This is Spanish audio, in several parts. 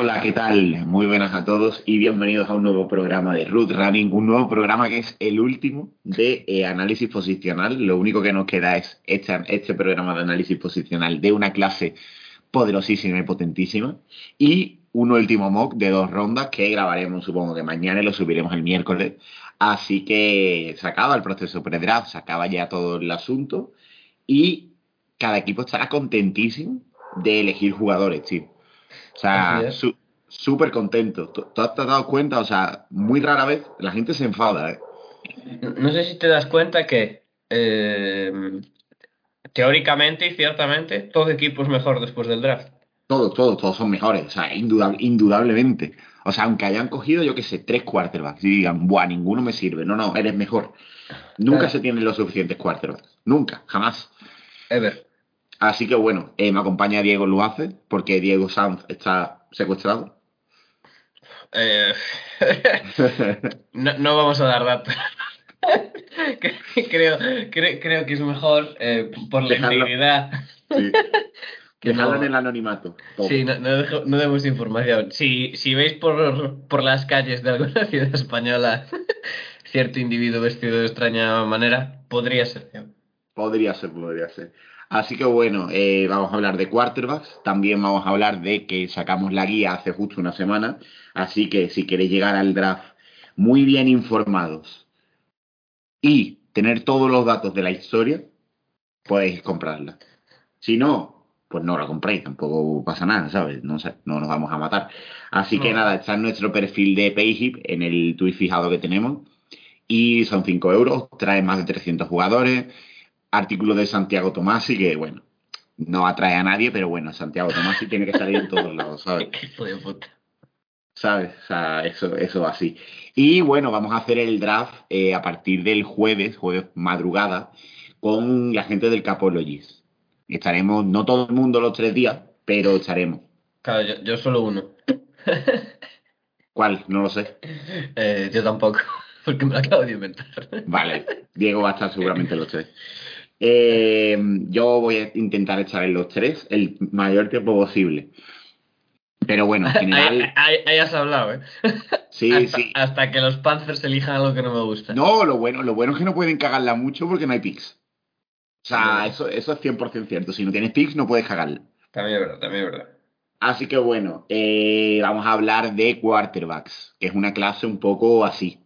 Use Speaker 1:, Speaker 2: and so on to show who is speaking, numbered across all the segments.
Speaker 1: Hola, ¿qué tal? Muy buenas a todos y bienvenidos a un nuevo programa de Root Running, un nuevo programa que es el último de eh, análisis posicional. Lo único que nos queda es este, este programa de análisis posicional de una clase poderosísima y potentísima y un último mock de dos rondas que grabaremos supongo que mañana y lo subiremos el miércoles. Así que se acaba el proceso pre-draft, se acaba ya todo el asunto y cada equipo estará contentísimo de elegir jugadores, tío. O sea, su- súper contento. ¿Tú tú te has dado cuenta? O sea, muy rara vez la gente se enfada, ¿eh?
Speaker 2: No no sé si te das cuenta que eh, teóricamente y ciertamente todo equipo es mejor después del draft.
Speaker 1: Todos, todos, todos son mejores. O sea, indudab- indudablemente. O sea, aunque hayan cogido, yo qué sé, tres quarterbacks y digan, buah, ninguno me sirve. No, no, eres mejor. Nunca
Speaker 2: Claro.
Speaker 1: se tienen los suficientes quarterbacks. Nunca, jamás.
Speaker 2: Ever.
Speaker 1: Así que bueno, eh, me acompaña Diego Luace, porque Diego Sanz está secuestrado.
Speaker 2: Eh, no, no vamos a dar datos. creo, creo, creo que es mejor eh, por la
Speaker 1: Dejarlo.
Speaker 2: integridad.
Speaker 1: Sí.
Speaker 2: Que
Speaker 1: Dejarlo
Speaker 2: no-
Speaker 1: en el anonimato. todo.
Speaker 2: Sí, no, no, dejo- no demos información. Si, si veis por, por las calles de alguna ciudad española cierto individuo vestido de extraña manera, podría ser.
Speaker 1: Podría ser, podría ser. Así que bueno, eh, vamos a hablar de quarterbacks. También vamos a hablar de que sacamos la guía hace justo una semana. Así que si queréis llegar al draft muy bien informados y tener todos los datos de la historia, podéis comprarla. Si no, pues no la compréis, tampoco pasa nada, ¿sabes? No no nos vamos a matar. Así que nada, está en nuestro perfil de Payhip, en el tweet fijado que tenemos. Y son 5 euros, trae más de 300 jugadores. Artículo de Santiago Tomasi, que bueno, no atrae a nadie, pero bueno, Santiago Tomasi tiene que salir en todos lados, ¿sabes? ¿Sabes? O sea, eso, eso así. Y bueno, vamos a hacer el draft eh, a partir del jueves, jueves madrugada, con la gente del Capologist. Estaremos, no todo el mundo los tres días, pero estaremos.
Speaker 2: Claro, yo, yo solo uno.
Speaker 1: ¿Cuál? No lo sé.
Speaker 2: Eh, yo tampoco, porque me lo acabo de inventar.
Speaker 1: Vale, Diego va a estar seguramente en los tres. Eh, yo voy a intentar estar en los tres el mayor tiempo posible. Pero bueno, en general,
Speaker 2: has hablado, ¿eh?
Speaker 1: sí,
Speaker 2: hasta,
Speaker 1: sí.
Speaker 2: hasta que los Panthers elijan algo que no me gusta.
Speaker 1: No, lo bueno, lo bueno es que no pueden cagarla mucho porque no hay picks. O sea, eso, eso es 100% cierto. Si no tienes picks, no puedes cagarla.
Speaker 2: También es verdad, también es verdad.
Speaker 1: Así que bueno, eh, vamos a hablar de quarterbacks, que es una clase un poco así.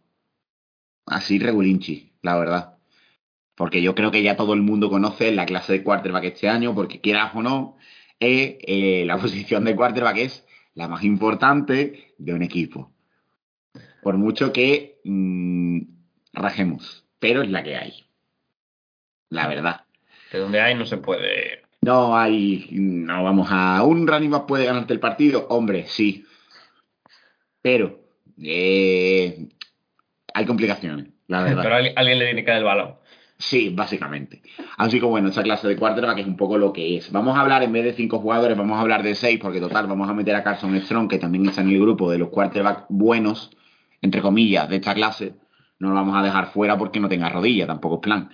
Speaker 1: Así regulinchi, la verdad. Porque yo creo que ya todo el mundo conoce la clase de quarterback este año, porque quieras o no, eh, eh, la posición de quarterback es la más importante de un equipo. Por mucho que mm, rajemos, pero es la que hay. La verdad.
Speaker 2: De donde hay no se puede.
Speaker 1: No hay, no vamos a un running back puede ganarte el partido, hombre, sí, pero eh, hay complicaciones, la verdad.
Speaker 2: Pero alguien, alguien le tiene que dar el balón.
Speaker 1: Sí, básicamente. Así que bueno, esta clase de quarterback es un poco lo que es. Vamos a hablar, en vez de cinco jugadores, vamos a hablar de seis, porque total, vamos a meter a Carson Strong, que también está en el grupo de los quarterbacks buenos, entre comillas, de esta clase. No lo vamos a dejar fuera porque no tenga rodilla, tampoco es plan.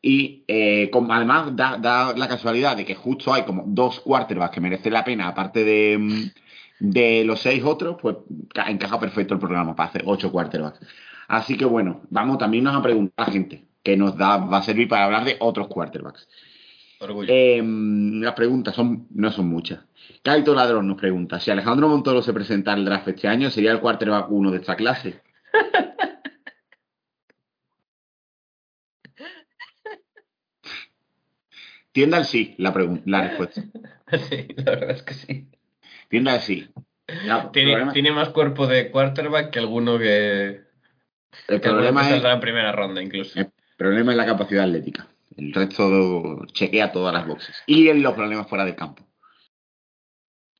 Speaker 1: Y eh, además da, la casualidad de que justo hay como dos quarterbacks que merecen la pena, aparte de, de los seis otros, pues ca- encaja perfecto el programa para hacer ocho quarterbacks. Así que bueno, vamos también nos a preguntar a la gente. Que nos da, va a servir para hablar de otros quarterbacks.
Speaker 2: Orgullo.
Speaker 1: Eh, las preguntas son, no son muchas. Kaito Ladrón nos pregunta, si Alejandro Montoro se presenta al draft este año, ¿sería el quarterback uno de esta clase? Tienda al sí, la, la respuesta.
Speaker 2: Sí, la verdad es que sí.
Speaker 1: Tienda al sí. Ya,
Speaker 2: Tiene,
Speaker 1: problema-
Speaker 2: tiene más cuerpo de quarterback que alguno que,
Speaker 1: el
Speaker 2: que,
Speaker 1: problema es
Speaker 2: en primera ronda incluso.
Speaker 1: El problema es la capacidad atlética. El resto chequea todas las boxes. Y en los problemas fuera del campo.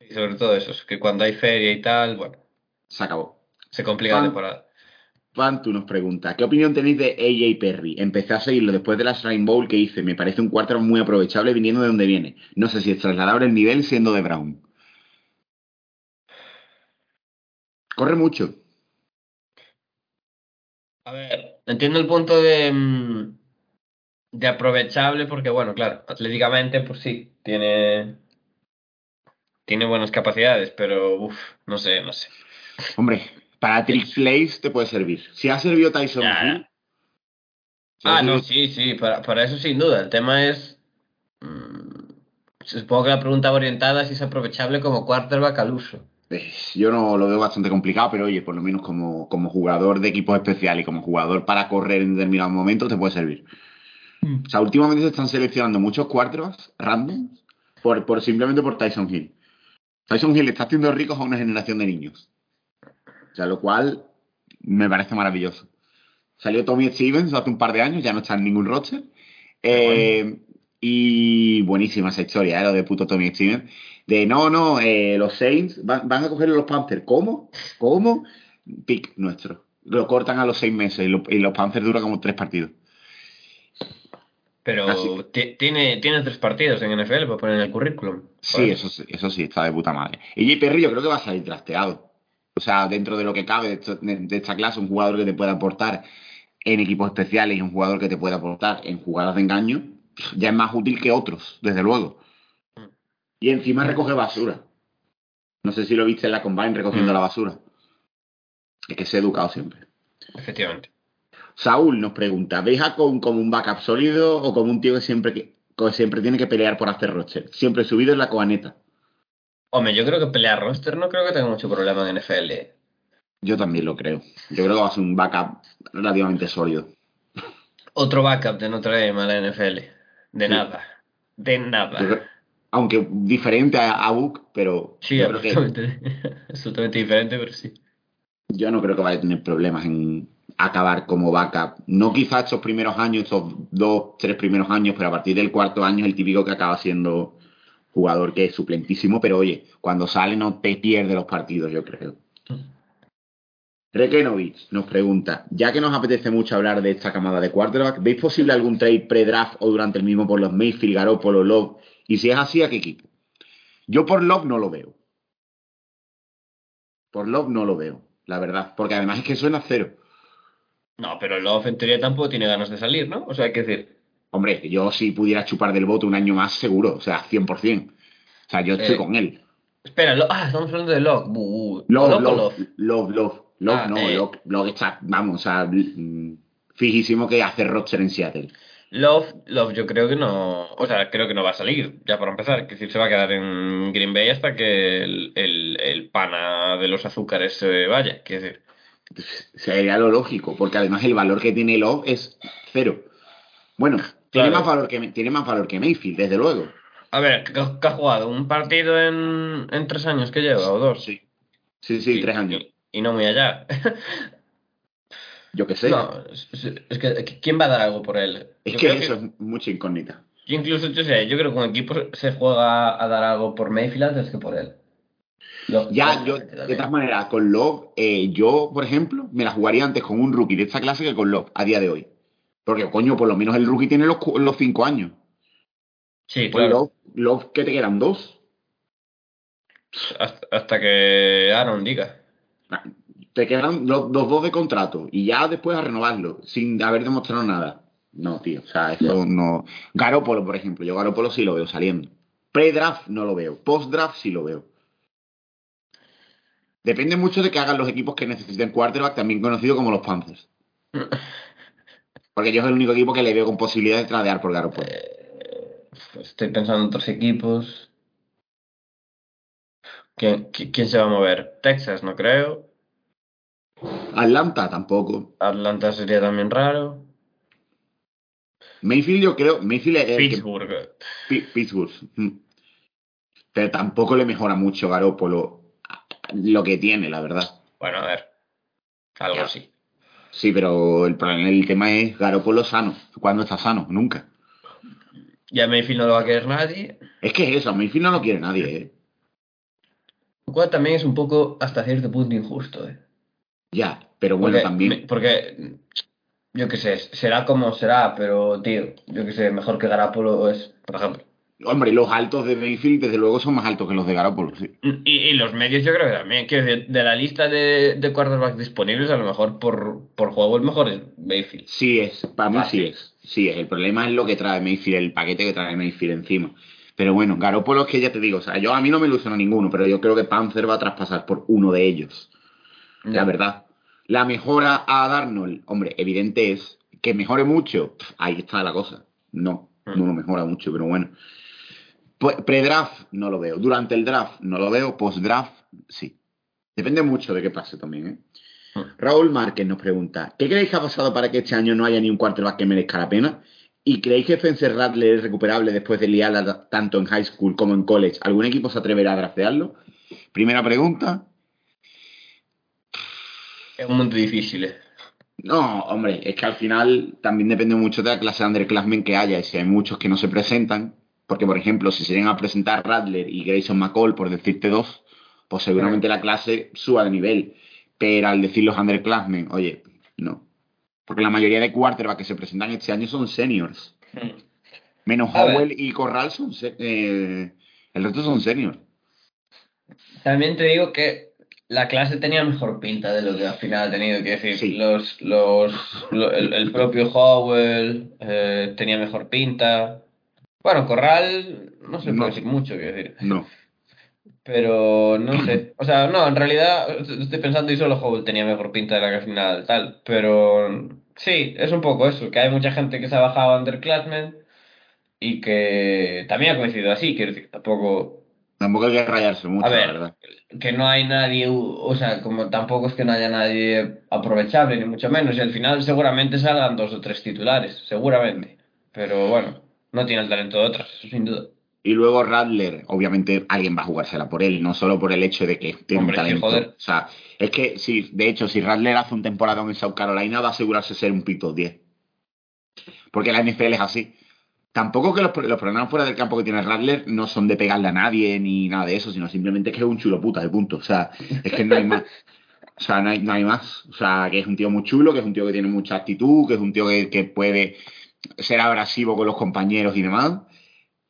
Speaker 2: Y sobre todo eso, es que cuando hay feria y tal, bueno,
Speaker 1: Se acabó.
Speaker 2: se complica la
Speaker 1: Juan.
Speaker 2: temporada.
Speaker 1: Pantu nos pregunta, ¿qué opinión tenéis de AJ Perry? Empecé a seguirlo después de la Shrine Bowl que hice. Me parece un cuarto muy aprovechable viniendo de donde viene. No sé si es trasladable el nivel siendo de Brown. Corre mucho.
Speaker 2: A ver, entiendo el punto de, mm, de aprovechable porque, bueno, claro, atléticamente, pues sí, tiene, tiene buenas capacidades, pero, uff, no sé, no sé.
Speaker 1: Hombre, para trick plays te puede servir. Si ha servido Tyson
Speaker 2: Ya,
Speaker 1: Hill. si ha
Speaker 2: Ah, no, sí, sí, para, para eso sin duda. El tema es, mm, supongo que la pregunta va orientada si es aprovechable como quarterback al uso.
Speaker 1: Eh, Yo no lo veo bastante complicado, pero oye, por lo menos como, como jugador de equipos especiales y como jugador para correr en determinados momentos te puede servir. O sea, últimamente se están seleccionando muchos quarterbacks randoms por, por simplemente por Tyson Hill. Tyson Hill está haciendo ricos a una generación de niños. O sea, lo cual me parece maravilloso. Salió Tommy Stevens hace un par de años, ya no está en ningún roster. Eh, y buenísima esa historia, ¿eh? lo de puto Tommy Stevens. De no, no, eh, los Saints van, van a coger los Panthers. ¿Cómo? ¿Cómo? Pick nuestro. Lo cortan a los seis meses y, lo- y los Panthers duran como tres partidos.
Speaker 2: Pero tiene, tiene tres partidos en NFL para poner en el currículum.
Speaker 1: Sí, eso, sí- eso sí, está de puta madre. Y Perry yo creo que va a salir trasteado. O sea, dentro de lo que cabe de, esto- de- de esta clase, un jugador que te pueda aportar en equipos especiales y un jugador que te pueda aportar en jugadas de engaño, ya es más útil que otros, desde luego. Y encima recoge basura. No sé si lo viste en la combine recogiendo
Speaker 2: Mm.
Speaker 1: la basura. Es que se ha educado siempre.
Speaker 2: Efectivamente.
Speaker 1: Saúl nos pregunta, ¿veis a Con como un backup sólido o como un tío que siempre, que, que siempre tiene que pelear por hacer roster? Siempre subido en la coaneta.
Speaker 2: Hombre, yo creo que pelear roster no creo que tenga mucho problema en NFL.
Speaker 1: Yo también lo creo. Yo creo que va a ser un backup relativamente sólido.
Speaker 2: Otro backup de Notre Dame a la NFL. De
Speaker 1: Sí.
Speaker 2: nada. De nada.
Speaker 1: Yo aunque diferente a, Book, pero
Speaker 2: Sí,
Speaker 1: creo que,
Speaker 2: absolutamente, absolutamente diferente, pero sí.
Speaker 1: yo no creo que vaya a tener problemas en acabar como backup. No quizás estos primeros años, estos dos, tres primeros años, pero a partir del cuarto año es el típico que acaba siendo jugador que es suplentísimo, pero oye, cuando sale no te pierde los partidos, yo creo. Rekenovich nos pregunta, ya que nos apetece mucho hablar de esta camada de quarterback, ¿veis posible algún trade pre-draft o durante el mismo por los Mayfield, Garoppolo, Love? Y si es así, ¿a qué equipo? Yo por Love no lo veo. Por Love no lo veo, la verdad. Porque además es que suena cero.
Speaker 2: No, pero Love en teoría tampoco tiene ganas de salir, ¿no? O sea, hay que decir.
Speaker 1: Hombre, yo si pudiera chupar del voto un año más, seguro. O sea, 100%. O sea, yo estoy
Speaker 2: Eh,
Speaker 1: con él.
Speaker 2: Espera, Lo- ah, estamos hablando de Love. Uh,
Speaker 1: Love,
Speaker 2: ¿Love
Speaker 1: love,
Speaker 2: Love?
Speaker 1: love, love.
Speaker 2: Ah,
Speaker 1: no,
Speaker 2: eh.
Speaker 1: Love, Love está, vamos, o sea, mm, fijísimo que hace roster en Seattle.
Speaker 2: Love, Love, yo creo que no. O sea, creo que no va a salir, ya para empezar. Es decir, se va a quedar en Green Bay hasta que el, el, el pana de los azúcares se vaya. Decir,
Speaker 1: Sería lo lógico, porque además el valor que tiene Love es cero. Bueno, tiene, más valor que, tiene más valor que Mayfield, desde luego.
Speaker 2: a ver, ¿qué, qué ha jugado? ¿Un partido en, en tres años que lleva o dos?
Speaker 1: Sí. Sí, sí, tres años.
Speaker 2: Y, y no muy allá.
Speaker 1: Yo qué sé.
Speaker 2: No, es, que ¿quién va a dar algo por él?
Speaker 1: es
Speaker 2: Yo
Speaker 1: que eso es mucha incógnita.
Speaker 2: Yo incluso, yo sé, yo creo que un equipo se juega a dar algo por Mayfield antes que por él.
Speaker 1: Ya, yo, de todas maneras, con Love, eh, yo, por ejemplo, me la jugaría antes con un rookie de esta clase que con Love, a día de hoy. Porque, coño, por lo menos el rookie tiene los, los cinco años.
Speaker 2: Sí,
Speaker 1: Pues
Speaker 2: claro.
Speaker 1: Love, Love, ¿qué te quedan? ¿Dos?
Speaker 2: Hasta, hasta que Aaron diga.
Speaker 1: Te quedan los, los dos de contrato y ya después a renovarlo, sin haber demostrado nada. No, tío, o sea, eso no. Garópolo, por ejemplo, yo Garópolo sí lo veo saliendo. Pre-draft no lo veo, post-draft sí lo veo. Depende mucho de que hagan los equipos que necesiten quarterback, también conocido como los Panthers. Porque yo es el único equipo que le veo con posibilidad de tradear por Garoppolo.
Speaker 2: Eh, estoy pensando en otros equipos. ¿Quién, qui- quién se va a mover? Texas, no creo.
Speaker 1: Atlanta tampoco.
Speaker 2: Atlanta sería también raro.
Speaker 1: Mayfield yo creo, Mayfield es que-
Speaker 2: Pittsburgh.
Speaker 1: Pi- Pittsburgh. Pero tampoco le mejora mucho Garoppolo lo que tiene, la verdad.
Speaker 2: Bueno, a ver. Algo
Speaker 1: Ya.
Speaker 2: así.
Speaker 1: Sí, pero el problema, el tema es Garoppolo sano. ¿Cuándo está sano? Nunca.
Speaker 2: Ya Mayfield no lo va a querer nadie.
Speaker 1: Es que es eso, a Mayfield no lo quiere nadie, ¿eh?
Speaker 2: Lo cual también es un poco hasta cierto punto injusto, ¿eh?
Speaker 1: Ya, pero bueno,
Speaker 2: Porque-
Speaker 1: también.
Speaker 2: me- Porque, yo qué sé, será como será, pero, tío, yo qué sé, mejor que Garapolo es, por ejemplo.
Speaker 1: Hombre, los altos de Mayfield, desde luego, son más altos que los de Garoppolo, sí.
Speaker 2: Y, y los medios yo creo que también. Quiero decir, de la lista de, de quarterbacks disponibles, a lo mejor por, por juego el mejor es Mayfield.
Speaker 1: Sí es, para mí sí es. Sí es. El problema es lo que trae Mayfield, el paquete que trae Mayfield encima. Pero bueno, Garoppolo es que ya te digo, o sea, yo a mí no me ilusiona ninguno, pero yo creo que Panzer va a traspasar por uno de ellos. La verdad. La mejora a Darnold, hombre, evidente es que mejore mucho. ahí está la cosa. No,
Speaker 2: Mm.
Speaker 1: no lo mejora mucho, pero bueno. Pues, Pre-draft no lo veo. Durante el draft no lo veo. Post-draft sí. Depende mucho de qué pase también, ¿eh?
Speaker 2: Mm.
Speaker 1: Raúl Márquez nos pregunta: ¿Qué creéis que ha pasado para que este año no haya ni un quarterback que merezca la pena? ¿Y creéis que Spencer Rattler es recuperable después de liarla tanto en high school como en college? ¿Algún equipo se atreverá a draftearlo? Primera pregunta.
Speaker 2: Es un mundo difícil, ¿eh?
Speaker 1: No, hombre, es que al final también depende mucho de la clase de underclassmen que haya. Y si hay muchos que no se presentan, porque por ejemplo, si se llegan a presentar Radler y Grayson McCall, por decirte dos, pues seguramente la clase suba de nivel. Pero al decir los underclassmen, oye, no. Porque la mayoría de quarterbacks que se presentan este año son seniors. Menos
Speaker 2: A ver.
Speaker 1: Howell y Corral son. eh, el resto son seniors.
Speaker 2: También te digo que la clase tenía mejor pinta de lo que al final ha tenido. Quiero decir,
Speaker 1: Sí.
Speaker 2: los, los, lo- el, el propio Howell eh, tenía mejor pinta. Bueno, Corral no se
Speaker 1: No.
Speaker 2: puede decir mucho, quiero decir.
Speaker 1: No.
Speaker 2: Pero no sé. O sea, no, en realidad estoy pensando y solo Howell tenía mejor pinta de la que al final tal. Pero sí, es un poco eso, que hay mucha gente que se ha bajado a underclassmen y que también ha coincidido así, quiero decir, tampoco
Speaker 1: Tampoco hay que rayarse mucho,
Speaker 2: A ver.
Speaker 1: la verdad.
Speaker 2: que no hay nadie, o sea, como tampoco es que no haya nadie aprovechable, ni mucho menos, y al final seguramente salgan dos o tres titulares, seguramente. Pero bueno, no tiene el talento de otros, eso sin duda.
Speaker 1: Y luego Radler, obviamente alguien va a jugársela por él, no solo por el hecho de que tiene
Speaker 2: Hombre,
Speaker 1: un talento.
Speaker 2: joder.
Speaker 1: O sea, es que si, de hecho, si Radler hace un temporadón en South Carolina, va a asegurarse ser un pick top 10. Porque la NFL es así. Tampoco que los, los problemas fuera del campo que tiene Radler no son de pegarle a nadie ni nada de eso, sino simplemente que es un chulo puta de punto. O sea, es que no hay más. O sea, no hay, no hay más. O sea, que es un tío muy chulo, que es un tío que tiene mucha actitud, que es un tío que, que puede ser abrasivo con los compañeros y demás.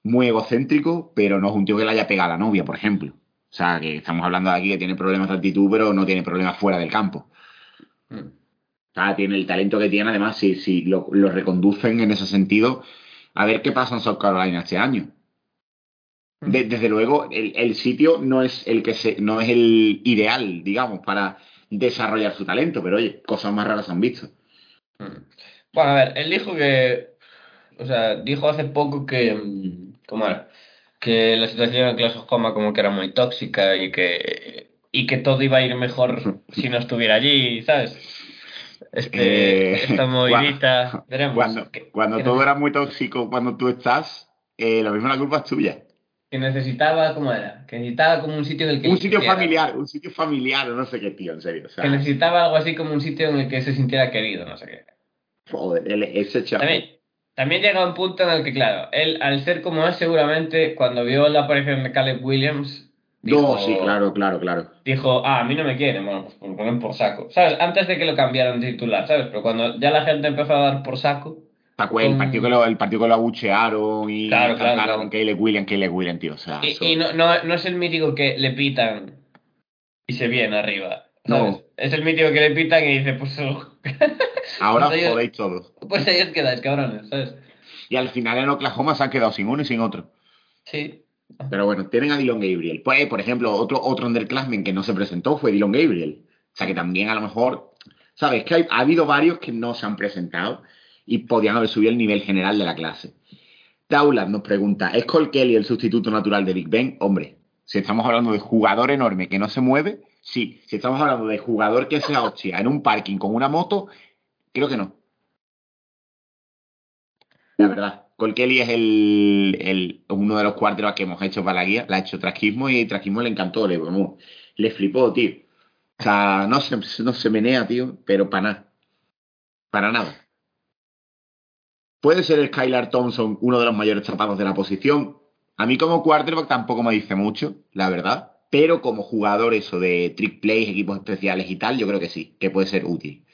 Speaker 1: Muy egocéntrico, pero no es un tío que le haya pegado a la novia, por ejemplo. O sea, que estamos hablando de aquí que tiene problemas de actitud, pero no tiene problemas fuera del campo.
Speaker 2: Mm.
Speaker 1: O sea, tiene el talento que tiene, además, si, si lo, lo reconducen en ese sentido, a ver qué pasa en South Carolina este año. De- desde luego, el, el sitio no es el que se, no es el ideal, digamos, para desarrollar su talento, pero oye, cosas más raras han visto.
Speaker 2: Bueno, a ver, él dijo que, o sea, dijo hace poco que, mm, ¿cómo era? Que la situación en Oklahoma como que era muy tóxica y que, y que todo iba a ir mejor si no estuviera allí, ¿sabes? Este,
Speaker 1: Eh,
Speaker 2: esta movidita, veremos.
Speaker 1: Cuando,
Speaker 2: que,
Speaker 1: cuando todo era muy tóxico, cuando tú estás, eh, lo mismo la culpa es tuya.
Speaker 2: que necesitaba, ¿cómo era? Que necesitaba como un sitio en el que
Speaker 1: Un sitio
Speaker 2: sintiera-
Speaker 1: familiar, un sitio familiar, no sé qué, tío, en serio. O sea,
Speaker 2: Que necesitaba algo así como un sitio en el que se sintiera querido, no sé qué.
Speaker 1: joder, ese chaval.
Speaker 2: También, también llega un punto en el que, claro, él, al ser como es, seguramente cuando vio la aparición de Caleb Williams, dijo,
Speaker 1: No, sí, claro, claro, claro.
Speaker 2: dijo, ah, a mí no me quieren, bueno, pues lo ponen por saco. ¿Sabes? Antes de que lo cambiaran de titular, ¿sabes? Pero cuando ya la gente empezó a dar por saco,
Speaker 1: ¿Te acuerdas? El partido que lo, el partido que lo abuchearon y
Speaker 2: Claro, claro, claro.
Speaker 1: Caleb Caleb Williams, tío. O sea,
Speaker 2: y, no, no, no es el mítico que le pitan y se viene arriba. ¿sabes?
Speaker 1: No.
Speaker 2: Es el mítico que le pitan y dice, pues,
Speaker 1: ahora
Speaker 2: pues ellos-
Speaker 1: jodéis todos.
Speaker 2: pues ahí os quedáis, cabrones, ¿sabes?
Speaker 1: Y al final en Oklahoma se han quedado sin uno y sin otro.
Speaker 2: Sí.
Speaker 1: Pero bueno, tienen a Dylan Gabriel. Pues, por ejemplo, otro, otro underclassman que no se presentó fue Dylan Gabriel. O sea que también a lo mejor, ¿sabes? Que hay- ha habido varios que no se han presentado y podían haber subido el nivel general de la clase. Taulat nos pregunta, ¿es Cole Kelly el sustituto natural de Big Ben? Hombre, si estamos hablando de jugador enorme que no se mueve, sí. Si estamos hablando de jugador que sea hostia en un parking con una moto, creo que no. La verdad. Cole Kelly es el, uno de los quarterbacks que hemos hecho para la guía. La ha hecho Trasquismo y Trasquismo le encantó. Le, le flipó, tío. O sea, no se, no se menea, tío, pero para nada. Para nada. ¿Puede ser el Skylar Thompson uno de los mayores tapados de la posición? A mí como quarterback tampoco me dice mucho, la verdad. Pero como jugador eso de trick plays, equipos especiales y tal, yo creo que sí, que puede ser útil.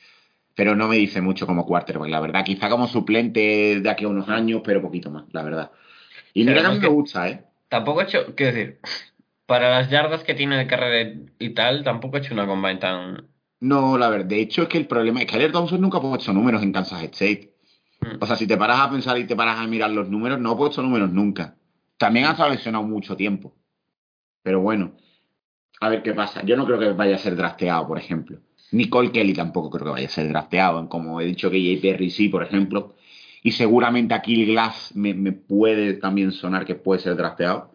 Speaker 1: Pero no me dice mucho como quarterback, la verdad. Quizá como suplente de aquí a unos años, pero poquito más, la verdad. Y mira que a mí
Speaker 2: además
Speaker 1: me gusta, ¿eh?
Speaker 2: Tampoco he hecho, quiero decir, para las yardas que tiene de carrera y tal, tampoco he hecho una combine tan...
Speaker 1: No, la verdad. De hecho, es que el problema es que Skylar Thompson nunca ha puesto números en Kansas State.
Speaker 2: Mm.
Speaker 1: O sea, si te paras a pensar y te paras a mirar los números, no ha puesto números nunca. También ha estado lesionado mucho tiempo. Pero bueno, a ver qué pasa. Yo no creo que vaya a ser drafteado, por ejemplo. Nicole Kelly tampoco creo que vaya a ser drafteado. Como he dicho que Jay Perry sí, por ejemplo. Y seguramente aquí Glass me, me puede también sonar que puede ser drafteado.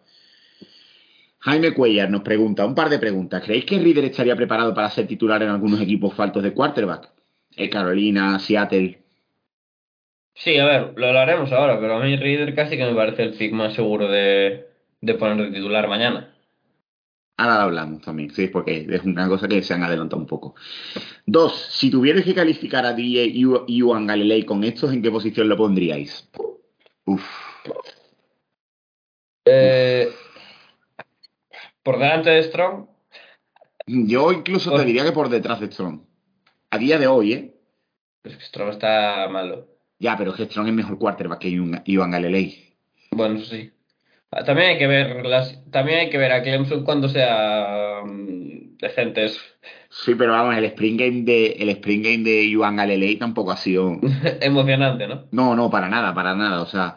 Speaker 1: Jaime Cuellar nos pregunta un par de preguntas. ¿Creéis que Reader estaría preparado para ser titular en algunos equipos faltos de quarterback? Eh, Carolina, Seattle.
Speaker 2: Sí, a ver, lo hablaremos ahora, pero a mí Reader casi que me parece el pick más seguro de, de poner de titular mañana.
Speaker 1: Ahora lo hablamos también, sí, porque es una cosa que se han adelantado un poco. Dos, si tuvierais que calificar a DJ y Iwan Galilei con estos, ¿en qué posición lo pondríais? Uf.
Speaker 2: Eh, por delante de Strong,
Speaker 1: Yo incluso te diría que por detrás de Strong. A día de hoy, ¿eh?
Speaker 2: pues que Strong está malo.
Speaker 1: Ya, pero es que Strong es mejor quarterback que Iwan Galilei.
Speaker 2: Bueno, sí. Ah, También hay que ver las, también hay que ver a Clemson cuando sea mm, decentes.
Speaker 1: Sí, pero vamos, el spring game de, el spring game de Iwan Galilei tampoco ha sido...
Speaker 2: Emocionante, ¿no?
Speaker 1: No, no, para nada, para nada. O sea,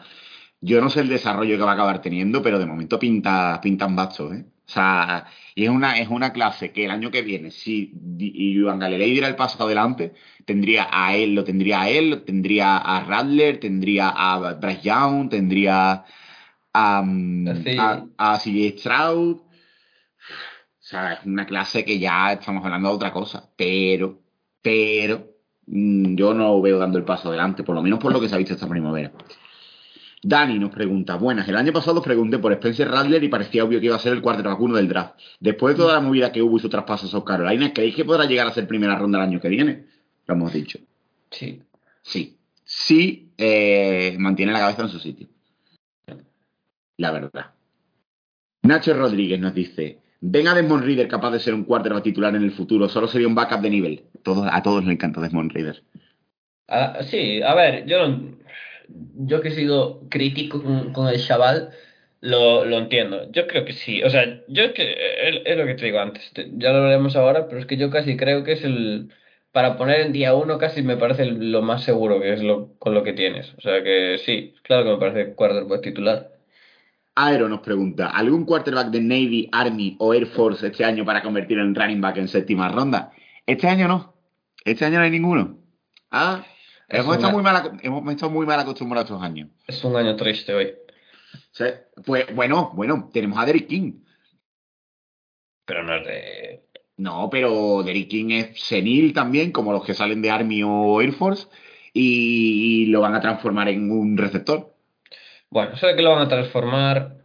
Speaker 1: yo no sé el desarrollo que va a acabar teniendo, pero de momento pinta, pintan bachos, ¿eh? O sea, y es una, es una clase que el año que viene, si Di- y Iván Galilei diera el paso adelante, tendría a él, lo tendría a él, lo tendría a Radler, tendría a Bryce Young, tendría a, a, a CJ Stroud. O sea, es una clase que ya estamos hablando de otra cosa, pero, pero, mm, yo no veo dando el paso adelante, por lo menos por lo que se ha visto esta primavera. Dani nos pregunta, buenas, el año pasado os pregunté por Spencer Radler y parecía obvio que iba a ser el quarterback uno del draft. Después de toda la movida que hubo y su traspaso a South Carolina, ¿creéis que podrá llegar a ser primera ronda el año que viene? Lo hemos dicho.
Speaker 2: Sí.
Speaker 1: Sí. Sí eh, mantiene la cabeza en su sitio. La verdad. Nacho Rodríguez nos dice, ¿ven a Desmond Reader capaz de ser un quarterback titular en el futuro? Solo sería un backup de nivel. A todos les encanta Desmond Reader.
Speaker 2: Ah, sí, a ver, yo yo que he sido crítico con, el chaval, lo, lo entiendo. Yo creo que sí. O sea, yo es que es, lo que te digo antes. te- Ya lo veremos ahora, pero es que yo casi creo que es el para poner en día uno casi me parece lo más seguro que es lo con lo que tienes. O sea que sí, claro que me parece quarterback titular.
Speaker 1: Aero nos pregunta, ¿algún quarterback de Navy, Army o Air Force este año para convertir en running back en séptima ronda? Este año no. Este año no hay ninguno. Ah,
Speaker 2: Es
Speaker 1: hemos estado, muy mal, ac- hemos estado muy mal acostumbrados estos años.
Speaker 2: Es un año triste hoy.
Speaker 1: Sea, pues bueno, bueno, tenemos a Derrick King.
Speaker 2: Pero no es de.
Speaker 1: No, pero Derrick King es senil también, como los que salen de Army o Air Force, y, y lo van a transformar en un receptor.
Speaker 2: Bueno, sé que lo van a transformar.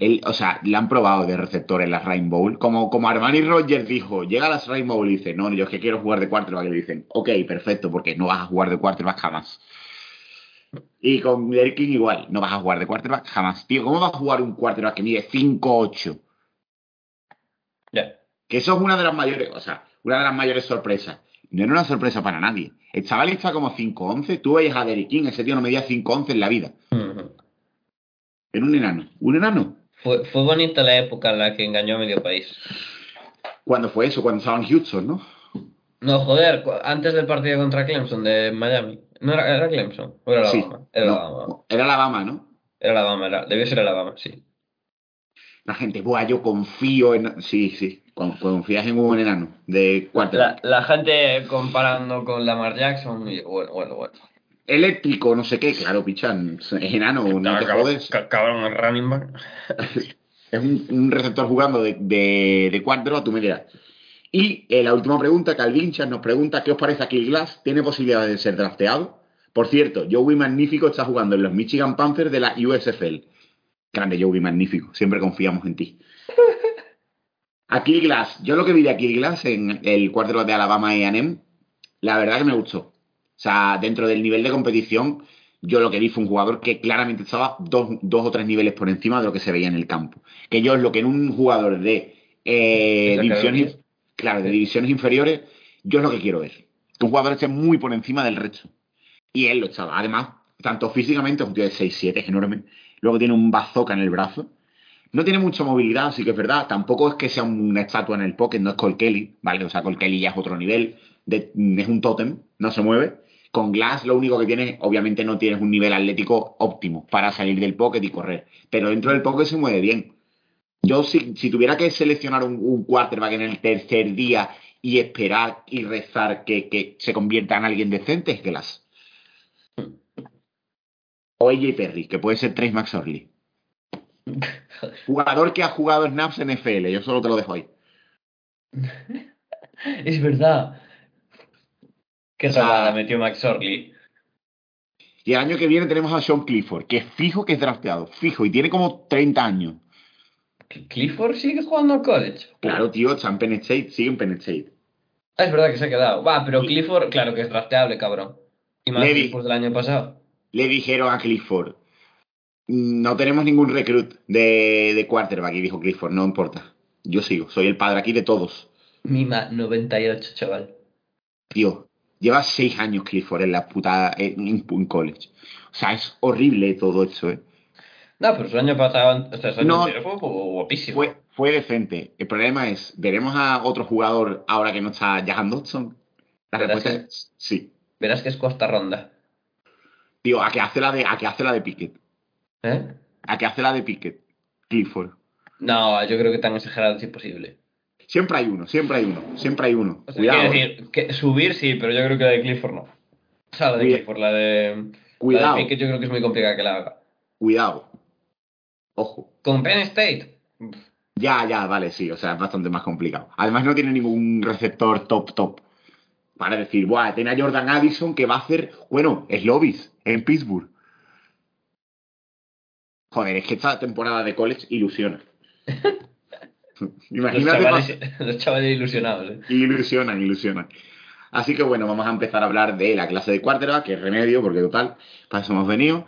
Speaker 1: Él, o sea, le han probado de receptor en las Rainbow. Como, como Armani Rogers dijo, llega a las Rainbow y dice, no, yo es que quiero jugar de quarterback. Y le dicen, ok, perfecto, porque no vas a jugar de quarterback jamás. Y con Derrick King igual, no vas a jugar de quarterback jamás. Tío, ¿cómo vas a jugar un quarterback que mide 5'8"?
Speaker 2: Ya.
Speaker 1: Que eso es una de las mayores, o sea, una de las mayores sorpresas. No era una sorpresa para nadie. El chaval está como 5'11". Tú veías a Derrick King, ese tío no medía 5'11 en la vida.
Speaker 2: Ujú.
Speaker 1: Era un enano. Un enano.
Speaker 2: Fue, fue bonita la época en la que engañó a medio país.
Speaker 1: ¿Cuándo fue eso? Cuando estaba en Houston, ¿no?
Speaker 2: No, joder, antes del partido contra Clemson de Miami. ¿No era, era Clemson? ¿O era
Speaker 1: Sí.
Speaker 2: Alabama? Era
Speaker 1: No,
Speaker 2: Alabama.
Speaker 1: era Alabama, ¿no?
Speaker 2: Era Alabama, era- debió ser Alabama, sí.
Speaker 1: La gente, buah, yo confío en... Sí, sí, con- confías en un enano de
Speaker 2: la gente comparando con Lamar Jackson y bueno, bueno, bueno.
Speaker 1: Eléctrico, no sé qué, claro, pichan, es enano, no te
Speaker 2: Cabrón,
Speaker 1: jodes.
Speaker 2: ca- Cabrón, el running back.
Speaker 1: Es un, un receptor jugando de, de, de cuatro, tú me dirás. Y eh, la última pregunta, Calvinchas nos pregunta, ¿qué os parece Kill Glass? ¿Tiene posibilidades de ser drafteado? Por cierto, Joey Magnífico está jugando en los Michigan Panthers de la USFL. Grande Joey Magnífico, siempre confiamos en ti. Kill Glass, yo lo que vi de Kill Glass en el quarterback de Alabama A&M, la verdad que me gustó. O sea, dentro del nivel de competición, yo lo que vi fue un jugador que claramente estaba dos, dos o tres niveles por encima de lo que se veía en el campo. Que yo es lo que en un jugador de eh,
Speaker 2: ¿De
Speaker 1: divisiones, claro, de divisiones inferiores, yo es lo que quiero ver. Que un jugador esté muy por encima del resto. Y él lo estaba. Además, tanto físicamente, es un tío de 6-7, es enorme. Luego tiene un bazooka en el brazo. No tiene mucha movilidad, sí que es verdad. Tampoco es que sea una estatua en el pocket, no es Cole Kelly, ¿vale? O sea, Cole Kelly ya es otro nivel. de- es un tótem, no se mueve. Con Glass lo único que tiene, obviamente no tienes un nivel atlético óptimo para salir del pocket y correr. Pero dentro del pocket se mueve bien. Yo si, si tuviera que seleccionar un, un quarterback en el tercer día y esperar y rezar que, que se convierta en alguien decente, es Glass. O AJ Perry, que puede ser Trace McSorley. Jugador que ha jugado snaps en FL, yo solo te lo dejo ahí.
Speaker 2: Es verdad.
Speaker 1: Sea-
Speaker 2: rabada metió Max Orley.
Speaker 1: Y el año que viene tenemos a Sean Clifford, que es fijo que es drafteado, fijo, y tiene como 30 años.
Speaker 2: Clifford sigue jugando al college.
Speaker 1: Claro, tío, está en Penn State, sigue en Penn State.
Speaker 2: Ah, es verdad que se ha quedado. Va, pero. Clifford, claro que es drafteable, cabrón. Y más
Speaker 1: Levi.
Speaker 2: después del año pasado.
Speaker 1: Le dijeron a Clifford, no tenemos ningún recruit de, de quarterback, y dijo Clifford, no importa, yo sigo, soy el padre aquí de todos.
Speaker 2: Mima 98, chaval.
Speaker 1: Tío, lleva seis años Clifford en la puta, en, en college. O sea, es horrible todo eso, ¿eh?
Speaker 2: No, pero su año pasado, o sea, su año
Speaker 1: No.
Speaker 2: fue gu- guapísimo.
Speaker 1: Fue, fue decente. El problema es, ¿veremos a otro jugador ahora que no está Jahan Dodson? La respuesta es sí.
Speaker 2: Verás que es cuarta ronda.
Speaker 1: Tío, ¿a qué hace la de, a qué hace la de Pickett?
Speaker 2: ¿Eh?
Speaker 1: ¿A qué hace la de Pickett? Clifford.
Speaker 2: No, yo creo que tan exagerado es imposible.
Speaker 1: Siempre hay uno, siempre hay uno, siempre hay uno.
Speaker 2: O sea,
Speaker 1: Cuidado. eh.
Speaker 2: decir, que subir sí, pero yo creo que la de Clifford no. O sea, la de Clifford, la de.
Speaker 1: Cuidado.
Speaker 2: La de Pickett yo creo que es muy complicada que la haga.
Speaker 1: Cuidado. Ojo.
Speaker 2: Con Penn State.
Speaker 1: Ya, ya, vale, sí, o sea, es bastante más complicado. Además no tiene ningún receptor top, top. Para decir, buah, tiene a Jordan Addison que va a hacer, bueno, es Lobis en Pittsburgh. Joder, es que esta temporada de college ilusiona.
Speaker 2: Los
Speaker 1: Imagínate
Speaker 2: chavales, los chavales ilusionados, ¿eh?
Speaker 1: Ilusionan, ilusionan. Así que bueno, vamos a empezar a hablar de la clase de quarterback, que es remedio, porque total, para eso hemos venido.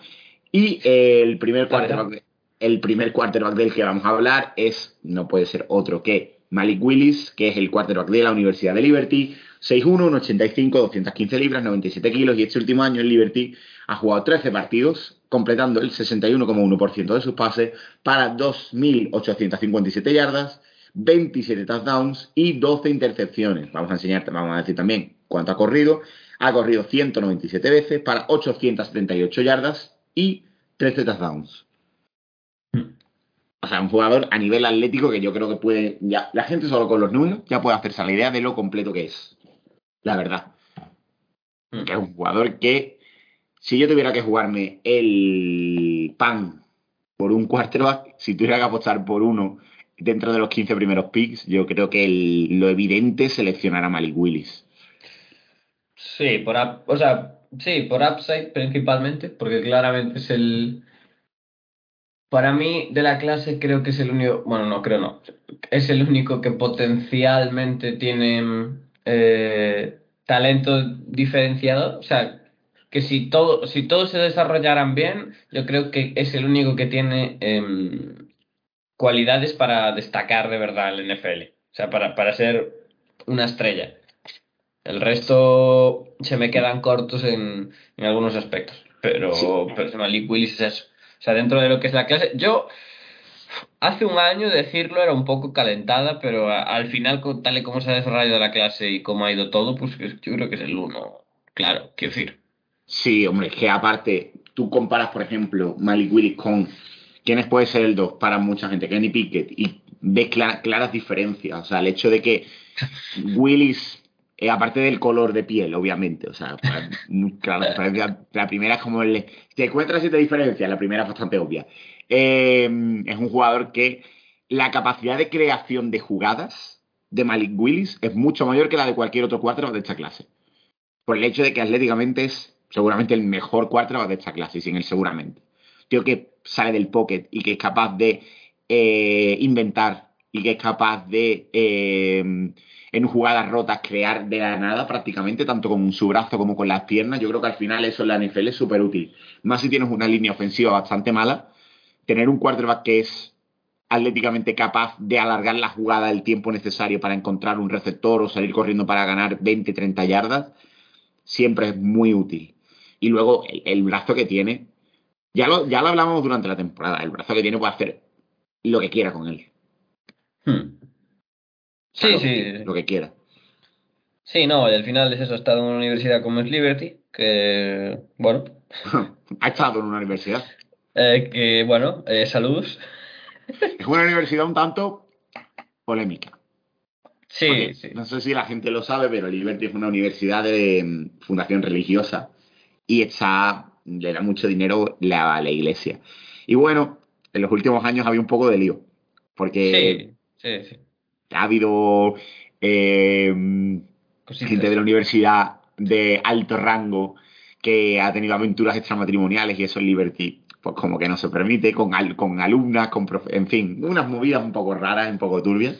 Speaker 1: Y eh, el primer quarterback, el primer quarterback del que vamos a hablar es, no puede ser otro que Malik Willis, que es el quarterback de la Universidad de Liberty, 6'1, 1,85, 215 libras, 97 kilos, y este último año en Liberty ha jugado 13 partidos, completando el 61,1% de sus pases para 2.857 yardas, 27 touchdowns y 12 intercepciones. Vamos a enseñarte, vamos a decir también cuánto ha corrido. Ha corrido 197 veces para 878 yardas y 13 touchdowns. O sea, un jugador a nivel atlético que yo creo que puede. Ya, la gente solo con los números ya puede hacerse la idea de lo completo que es. La verdad. Que es un jugador que, si yo tuviera que jugarme el pan por un quarterback, si tuviera que apostar por uno dentro de los 15 primeros picks, yo creo que lo evidente es seleccionar a Malik Willis.
Speaker 2: Sí, por o sea, sí, por upside principalmente, porque claramente es el. Para mí, de la clase, creo que es el único. Bueno, no, creo no. Es el único que potencialmente tiene eh, talento diferenciado. O sea, que si todo, si todos se desarrollaran bien, yo creo que es el único que tiene em, cualidades para destacar de verdad en el NFL. O sea, para, para ser una estrella. El resto se me quedan cortos en, en algunos aspectos. Pero,
Speaker 1: Sí.
Speaker 2: pero Malik Willis es eso. O sea, dentro de lo que es la clase. Yo, hace un año decirlo era un poco calentada, pero a- al final, con- tal y como se ha desarrollado la clase y cómo ha ido todo, pues es- yo creo que es el uno. Claro, quiero decir.
Speaker 1: Sí, hombre, que aparte, tú comparas, por ejemplo, Malik Willis con quiénes puede ser el 2 para mucha gente, Kenny Pickett, y ves cla- claras diferencias. O sea, el hecho de que Willis Eh, aparte del color de piel, obviamente. O sea, muy clara la primera es como el. Te encuentras siete diferencias, la primera es bastante obvia. Eh, es un jugador que la capacidad de creación de jugadas de Malik Willis es mucho mayor que la de cualquier otro quarterback de esta clase. Por el hecho de que atléticamente es seguramente el mejor quarterback de esta clase, sin el seguramente. Tío que sale del pocket y que es capaz de eh, inventar y que es capaz de, eh, en jugadas rotas, crear de la nada prácticamente, tanto con su brazo como con las piernas. Yo creo que al final eso en la NFL es súper útil. Más si tienes una línea ofensiva bastante mala, tener un quarterback que es atléticamente capaz de alargar la jugada el tiempo necesario para encontrar un receptor o salir corriendo para ganar 20, 30 yardas, siempre es muy útil. Y luego el, el brazo que tiene, ya lo, ya lo hablamos durante la temporada, el brazo que tiene puede hacer lo que quiera con él.
Speaker 2: Hmm. Sí,
Speaker 1: Claro,
Speaker 2: sí.
Speaker 1: Lo que quiera.
Speaker 2: Sí, no, y al final es eso, ha estado en una universidad como es Liberty, que, bueno,
Speaker 1: ha estado en una universidad.
Speaker 2: eh, que, bueno, eh, saludos.
Speaker 1: Es una universidad un tanto polémica.
Speaker 2: Sí,
Speaker 1: Porque
Speaker 2: sí.
Speaker 1: No sé si la gente lo sabe, pero Liberty es una universidad de mm, fundación religiosa y está, le da mucho dinero la- la iglesia. Y bueno, en los últimos años había un poco de lío, porque
Speaker 2: Sí, sí, sí.
Speaker 1: ha habido eh, gente de la universidad de alto rango que ha tenido aventuras extramatrimoniales y eso en Liberty pues como que no se permite, con, al- con alumnas, con profe- en fin, unas movidas un poco raras, un poco turbias.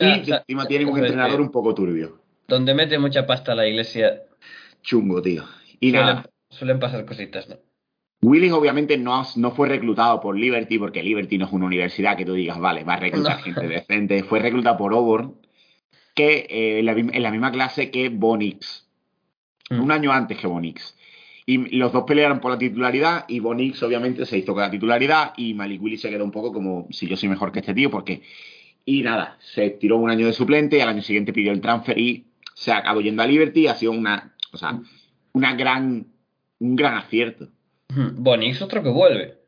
Speaker 1: Y
Speaker 2: o sea,
Speaker 1: encima tiene un entrenador un poco turbio.
Speaker 2: Donde mete mucha pasta la iglesia,
Speaker 1: Chungo, tío. Y
Speaker 2: suelen,
Speaker 1: nada,
Speaker 2: suelen pasar cositas, ¿no?
Speaker 1: Willis obviamente no, no fue reclutado por Liberty, porque Liberty no es una universidad que tú digas, vale, va a reclutar
Speaker 2: No.
Speaker 1: gente decente. Fue reclutado por Auburn, que eh, en, la, en la misma clase que Bonix.
Speaker 2: Mm.
Speaker 1: Un año antes que Bonix. Y los dos pelearon por la titularidad y Bonix obviamente se hizo con la titularidad y Malik Willis se quedó un poco como si yo soy mejor que este tío, porque... Y nada, se tiró un año de suplente y al año siguiente pidió el transfer y se acabó yendo a Liberty. Ha sido una, o sea, una gran, un gran acierto.
Speaker 2: Hmm, Bonix otro que vuelve.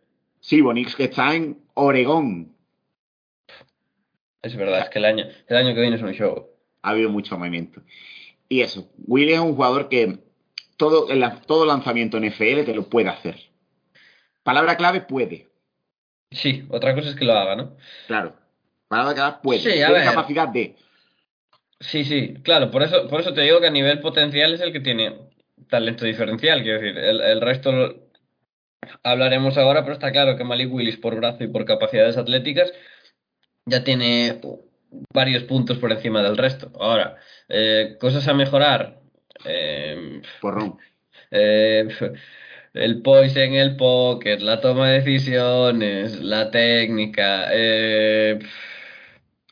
Speaker 1: Sí, Bonix que está en Oregón.
Speaker 2: Es verdad, es que el año, el año que viene es un show.
Speaker 1: Ha habido mucho movimiento. Y eso, Willy es un jugador que todo, el, todo lanzamiento en FL te lo puede hacer. Palabra clave, puede.
Speaker 2: Sí, otra cosa es que lo haga, ¿no?
Speaker 1: Claro. Palabra clave, puede.
Speaker 2: Sí,
Speaker 1: Tiene capacidad de.
Speaker 2: Sí, sí, claro, por eso, por eso te digo que a nivel potencial es el que tiene talento diferencial, quiero decir, el, el resto lo- hablaremos ahora, pero está claro que Malik Willis por brazo y por capacidades atléticas ya tiene varios puntos por encima del resto. Ahora, eh, cosas a mejorar. eh,
Speaker 1: Porrón.
Speaker 2: eh, el poise en el pocket, la toma de decisiones, la técnica. eh,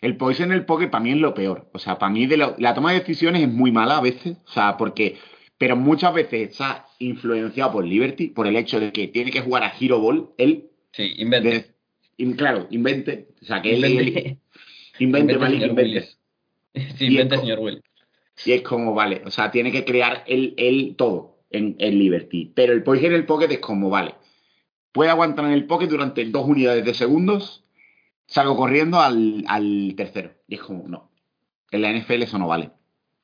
Speaker 1: El poise en el poker para mí es lo peor. O sea, para mí de lo- la toma de decisiones es muy mala a veces. O sea, porque. Pero muchas veces está influenciado por Liberty, por el hecho de que tiene que jugar a Hero Ball. Él,
Speaker 2: sí, invente.
Speaker 1: de- in- claro, invente. O sea, que él,
Speaker 2: Invente.
Speaker 1: él- invente, Malik,
Speaker 2: señor
Speaker 1: invente.
Speaker 2: Sí, invente,
Speaker 1: eco-
Speaker 2: señor Willis.
Speaker 1: Y es como, vale, o sea, tiene que crear él, él todo en, en Liberty. Pero el poise en el pocket es como, vale, puede aguantar en el pocket durante dos unidades de segundos, salgo corriendo al, al tercero. Y es como, no. En la NFL eso no vale.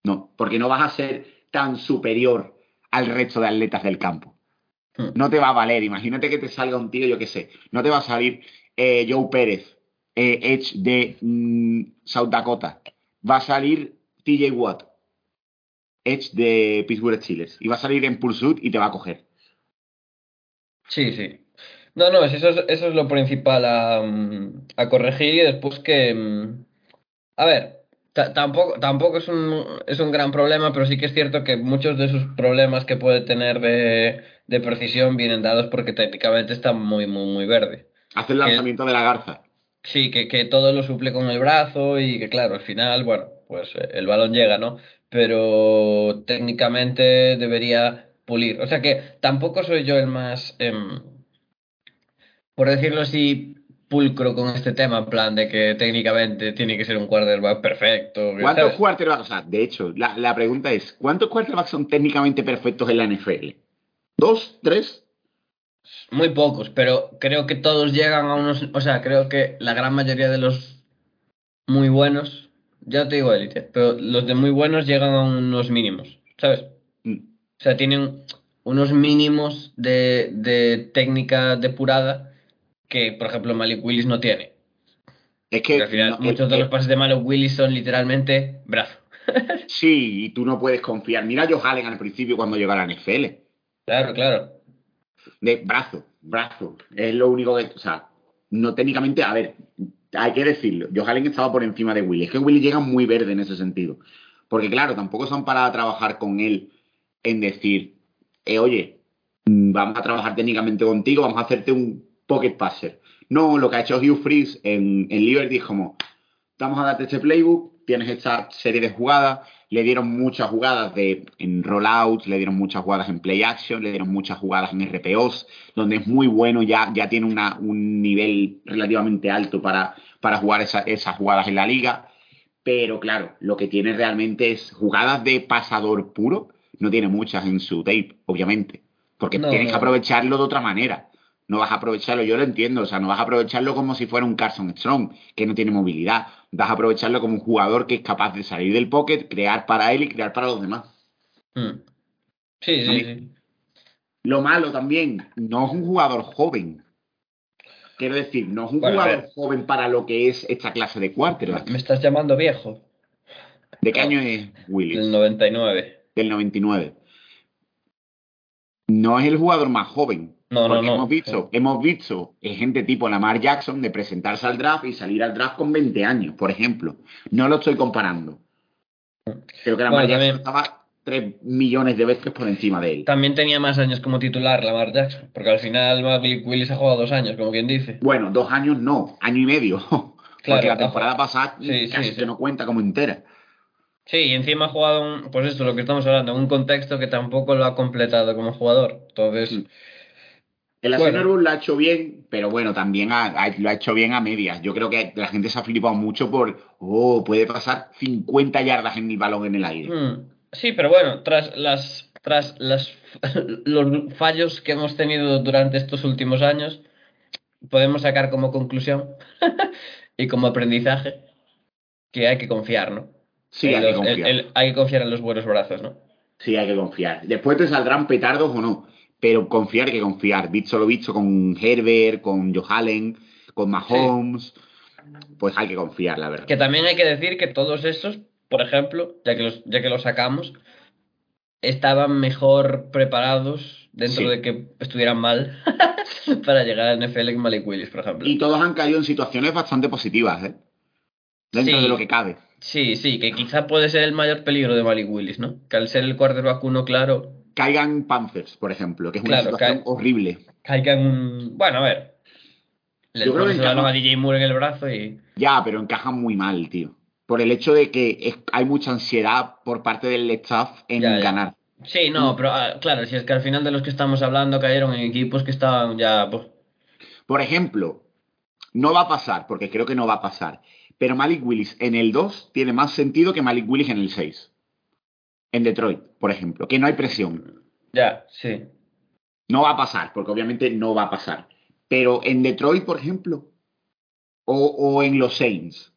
Speaker 1: No, porque no vas a ser tan superior al resto de atletas del campo.
Speaker 2: Hmm.
Speaker 1: No te va a valer. Imagínate que te salga un tío, yo qué sé. No te va a salir eh, Joe Pérez, eh, Edge de mm, South Dakota. Va a salir TJ Watt, Edge de Pittsburgh Steelers. Y va a salir en Pursuit y te va a coger.
Speaker 2: Sí, sí. No, no, eso es, eso es lo principal a, mm, a corregir y después que... mm, A ver, tampoco, tampoco es un, es un gran problema, pero sí que es cierto que muchos de sus problemas que puede tener de, de precisión vienen dados porque técnicamente está muy, muy, muy verde.
Speaker 1: Hace el
Speaker 2: Que-
Speaker 1: lanzamiento de la garza.
Speaker 2: Sí, que, que todo lo suple con el brazo y que claro, al final, bueno, pues eh, el balón llega, ¿no? Pero técnicamente debería pulir. O sea que tampoco soy yo el más, em, por decirlo así, pulcro con este tema, en plan de que técnicamente tiene que ser un quarterback perfecto.
Speaker 1: ¿Cuántos
Speaker 2: ¿sabes?
Speaker 1: quarterbacks? O sea, de hecho, la, la pregunta es: ¿cuántos quarterbacks son técnicamente perfectos en la NFL? ¿Dos? ¿Tres?
Speaker 2: Muy pocos, pero creo que todos llegan a unos, o sea, creo que la gran mayoría de los muy buenos ya te digo élite, pero los de muy buenos llegan a unos mínimos, ¿sabes?
Speaker 1: Mm.
Speaker 2: O sea, tienen unos mínimos de, de técnica depurada que, por ejemplo, Malik Willis no tiene.
Speaker 1: Es que
Speaker 2: Porque al final,
Speaker 1: no,
Speaker 2: muchos
Speaker 1: es-
Speaker 2: de los
Speaker 1: es-
Speaker 2: pases de Malik Willis son literalmente brazo.
Speaker 1: sí, y tú no puedes confiar. Mira a Joe Allen al principio cuando llegó a la NFL.
Speaker 2: Claro, claro.
Speaker 1: De brazo, brazo. Es lo único que. O sea, no técnicamente. A ver, hay que decirlo. Joe Allen estaba por encima de Willy. Es que Willy llega muy verde en ese sentido. Porque, claro, tampoco son para trabajar con él en decir, eh, oye, mm, vamos a trabajar técnicamente contigo, vamos a hacerte un pocket passer. No, lo que ha hecho Hugh Freeze en, en Liberty es como, vamos a darte este playbook, tienes esta serie de jugadas, le dieron muchas jugadas de, en rollouts, le dieron muchas jugadas en play action, le dieron muchas jugadas en RPOs, donde es muy bueno, ya, ya tiene una, un nivel relativamente alto para, para jugar esa- esas jugadas en la liga. Pero claro, lo que tiene realmente es jugadas de pasador puro, no tiene muchas en su tape, obviamente, porque
Speaker 2: No,
Speaker 1: tienes
Speaker 2: no.
Speaker 1: que aprovecharlo de otra manera. No vas a aprovecharlo, yo lo entiendo, o sea, no vas a aprovecharlo como si fuera un Carson Strong, que no tiene movilidad. Vas a aprovecharlo como un jugador que es capaz de salir del pocket, crear para él y crear para los demás.
Speaker 2: Mm. Sí, sí.
Speaker 1: Lo malo también, no es un jugador joven. Quiero decir, no es un
Speaker 2: Bueno,
Speaker 1: jugador joven para lo que es esta clase de quarterback.
Speaker 2: Me estás llamando viejo.
Speaker 1: ¿De qué año es Willis?
Speaker 2: Del 99.
Speaker 1: del 99. No es el jugador más joven.
Speaker 2: No, no,
Speaker 1: porque
Speaker 2: no.
Speaker 1: hemos visto, hemos visto eh, gente tipo Lamar Jackson de presentarse al draft y salir al draft con 20 años, por ejemplo. No lo estoy comparando. Creo que Lamar
Speaker 2: Bueno,
Speaker 1: Jackson estaba 3 millones de veces por encima de él.
Speaker 2: También tenía más años como titular Lamar Jackson, porque al final Malik Willis ha jugado dos años, como quien dice.
Speaker 1: Bueno, dos años no, año y medio. porque la temporada pasada
Speaker 2: Sí,
Speaker 1: casi
Speaker 2: sí.
Speaker 1: que no cuenta como entera.
Speaker 2: Sí, y encima ha jugado, un, pues esto, lo que estamos hablando, un contexto que tampoco lo ha completado como jugador. Entonces,
Speaker 1: La
Speaker 2: Bueno.
Speaker 1: Bowl lo ha hecho bien, pero bueno, también ha- ha- lo ha hecho bien a medias. Yo creo que la gente se ha flipado mucho por, oh, puede pasar 50 yardas en el balón en el aire.
Speaker 2: mm, sí, pero bueno, tras las, tras las, los fallos que hemos tenido durante estos últimos años, podemos sacar como conclusión y como aprendizaje que hay que confiar, ¿no?
Speaker 1: Sí,
Speaker 2: En
Speaker 1: hay que confiar.
Speaker 2: el- el- hay que confiar en los buenos brazos, ¿no?
Speaker 1: Sí, hay que confiar. Después te saldrán petardos o no, pero confiar hay que confiar. Visto lo visto con Herbert, con Joe Allen, con Mahomes, pues hay que confiar, la verdad.
Speaker 2: Que también hay que decir que todos esos, por ejemplo, ya que los, ya que los sacamos, estaban mejor preparados dentro
Speaker 1: Sí.
Speaker 2: de que estuvieran mal para llegar al NFL que Malik Willis, por ejemplo.
Speaker 1: Y todos han caído en situaciones bastante positivas, ¿eh? Dentro
Speaker 2: Sí.
Speaker 1: de lo que cabe.
Speaker 2: Sí, sí, que quizá puede ser el mayor peligro de Malik Willis, ¿no? Que al ser el quarterback uno claro,
Speaker 1: Caigan Panthers, por ejemplo, que es una
Speaker 2: Claro,
Speaker 1: situación horrible.
Speaker 2: caiga en un... Bueno, a ver. Le
Speaker 1: Yo creo que encaja-
Speaker 2: a DJ Moore en el brazo y...
Speaker 1: Ya, pero encajan muy mal, tío. Por el hecho de que es- hay mucha ansiedad por parte del staff en
Speaker 2: Ya, ya.
Speaker 1: ganar.
Speaker 2: Sí, no, pero ah, claro, si es que al final de los que estamos hablando cayeron en equipos que estaban ya... pues,
Speaker 1: Por ejemplo, no va a pasar, porque creo que no va a pasar. Pero Malik Willis en el 2 tiene más sentido que Malik Willis en el 6. En Detroit, por ejemplo, que no hay presión.
Speaker 2: ya, sí.
Speaker 1: No va a pasar, porque obviamente no va a pasar. Pero en Detroit, por ejemplo, o, o en los Saints,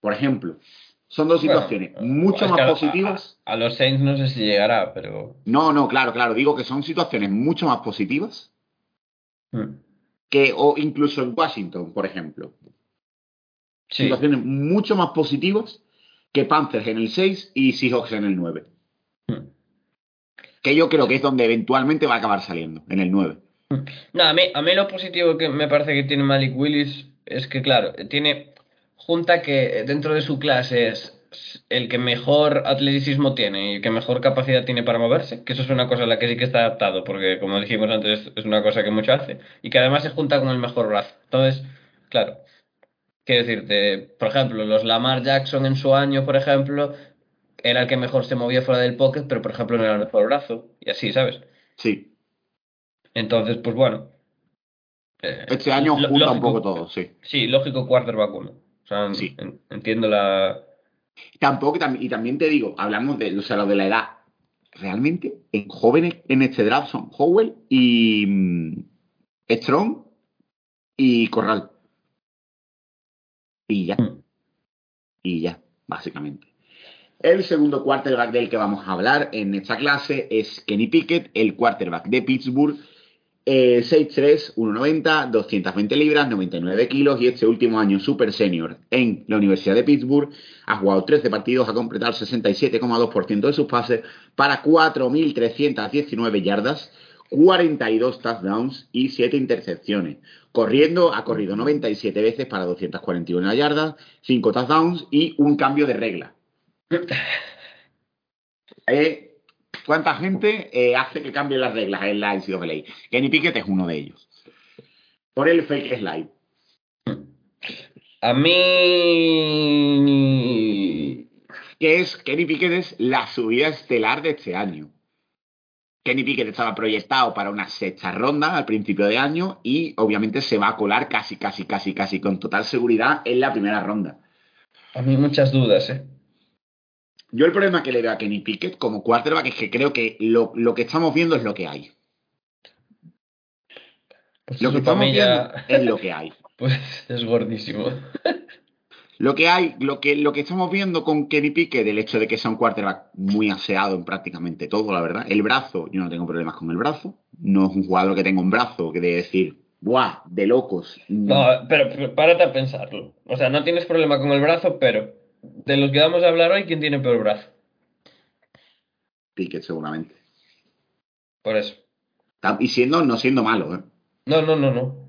Speaker 1: por ejemplo, son dos
Speaker 2: Bueno,
Speaker 1: situaciones mucho más positivas.
Speaker 2: A, a los Saints no sé si llegará, pero...
Speaker 1: No, no, claro, claro. Digo que son situaciones mucho más positivas
Speaker 2: mm,
Speaker 1: que, o incluso en Washington, por ejemplo.
Speaker 2: Sí,
Speaker 1: Situaciones mucho más positivas que Panthers en el 6 y Seahawks en el 9.
Speaker 2: Mm.
Speaker 1: Que yo creo que es donde eventualmente va a acabar saliendo, en el 9.
Speaker 2: No, a mí, a mí lo positivo que me parece que tiene Malik Willis es que, claro, tiene junta que dentro de su clase es el que mejor atleticismo tiene y el que mejor capacidad tiene para moverse, que eso es una cosa a la que sí que está adaptado, porque como dijimos antes, es una cosa que mucho hace, y que además se junta con el mejor brazo. Entonces, claro, quiero decirte, por ejemplo, los Lamar Jackson en su año, por ejemplo, era el que mejor se movía fuera del pocket, pero por ejemplo no era el mejor brazo, y así, ¿sabes?
Speaker 1: Sí.
Speaker 2: Entonces, pues bueno. eh,
Speaker 1: Este año junta un poco todo, sí.
Speaker 2: Sí, lógico quarterback uno. O sea,
Speaker 1: Sí.
Speaker 2: en- entiendo la...
Speaker 1: Tampoco, tam- y también te digo, hablamos de, o sea, lo de la edad. Realmente, en jóvenes en este draft son Howell y mm, Strong y Corral. Y ya.
Speaker 2: Mm.
Speaker 1: Y ya. básicamente. El segundo quarterback del que vamos a hablar en esta clase es Kenny Pickett, el quarterback de Pittsburgh. Eh, 6'3, 1'90, 220 libras, 99 kilos y este último año super senior en la Universidad de Pittsburgh. Ha jugado 13 partidos, ha completado 67,2% de sus pases para 4.319 yardas, 42 touchdowns y 7 intercepciones. Corriendo, ha corrido 97 veces para 241 yardas, 5 touchdowns y un cambio de regla. Eh, ¿Cuánta gente eh, hace que cambien las reglas en la NCAA? Kenny Pickett es uno de ellos. Por el fake slide.
Speaker 2: A mí.
Speaker 1: Que es, Kenny Pickett es la subida estelar de este año. Kenny Pickett estaba proyectado para una sexta ronda al principio de año y obviamente se va a colar casi, casi, casi, casi con total seguridad en la primera ronda.
Speaker 2: A mí muchas dudas, ¿eh?
Speaker 1: Yo el problema que le veo a Kenny Pickett como quarterback es que creo que lo, lo que estamos viendo es lo que hay.
Speaker 2: Pues
Speaker 1: Lo que estamos
Speaker 2: mí
Speaker 1: viendo es lo que hay.
Speaker 2: Pues es gordísimo.
Speaker 1: Lo que hay, lo que, lo que estamos viendo con Kenny Pickett, el hecho de que sea un quarterback muy aseado en prácticamente todo, la verdad. El brazo, yo no tengo problemas con el brazo. No es un jugador que tenga un brazo que de decir, ¡buah! De locos.
Speaker 2: No, pero, pero párate a pensarlo. O sea, no tienes problema con el brazo, pero de los que vamos a hablar hoy, ¿quién tiene peor brazo?
Speaker 1: Pickett, seguramente.
Speaker 2: Por eso.
Speaker 1: Y siendo, no siendo malo, ¿eh?
Speaker 2: No, no, no, no.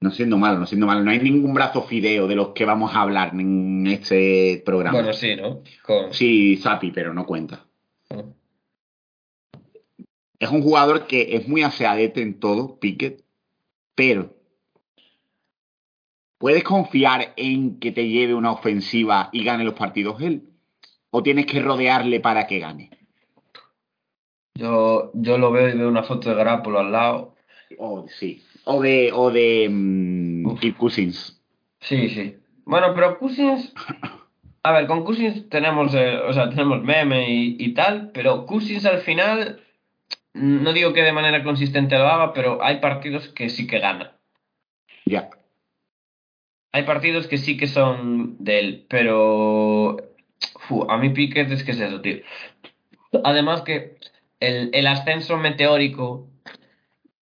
Speaker 1: No siendo malo, no siendo malo. No hay ningún brazo fideo de los que vamos a hablar en este programa.
Speaker 2: Bueno, sí, ¿no? Con...
Speaker 1: Sí, Sapi, pero no cuenta.
Speaker 2: con-
Speaker 1: Es un jugador que es muy aseadete en todo, Pickett, pero ¿puedes confiar en que te lleve una ofensiva y gane los partidos él? ¿O tienes que rodearle para que gane?
Speaker 2: Yo, yo lo veo y veo una foto de Garapolo al lado.
Speaker 1: O sí. O de, o de mm. Kirk Cousins.
Speaker 2: Sí, sí. Bueno, pero Cousins. A ver, con Cousins tenemos, eh, o sea, tenemos meme y, y tal, pero Cousins al final, no digo que de manera consistente lo haga, pero hay partidos que sí que gana.
Speaker 1: Ya.
Speaker 2: Hay partidos que sí que son de él, pero a mí Pickett es que es eso, tío. Además que el, el ascenso meteórico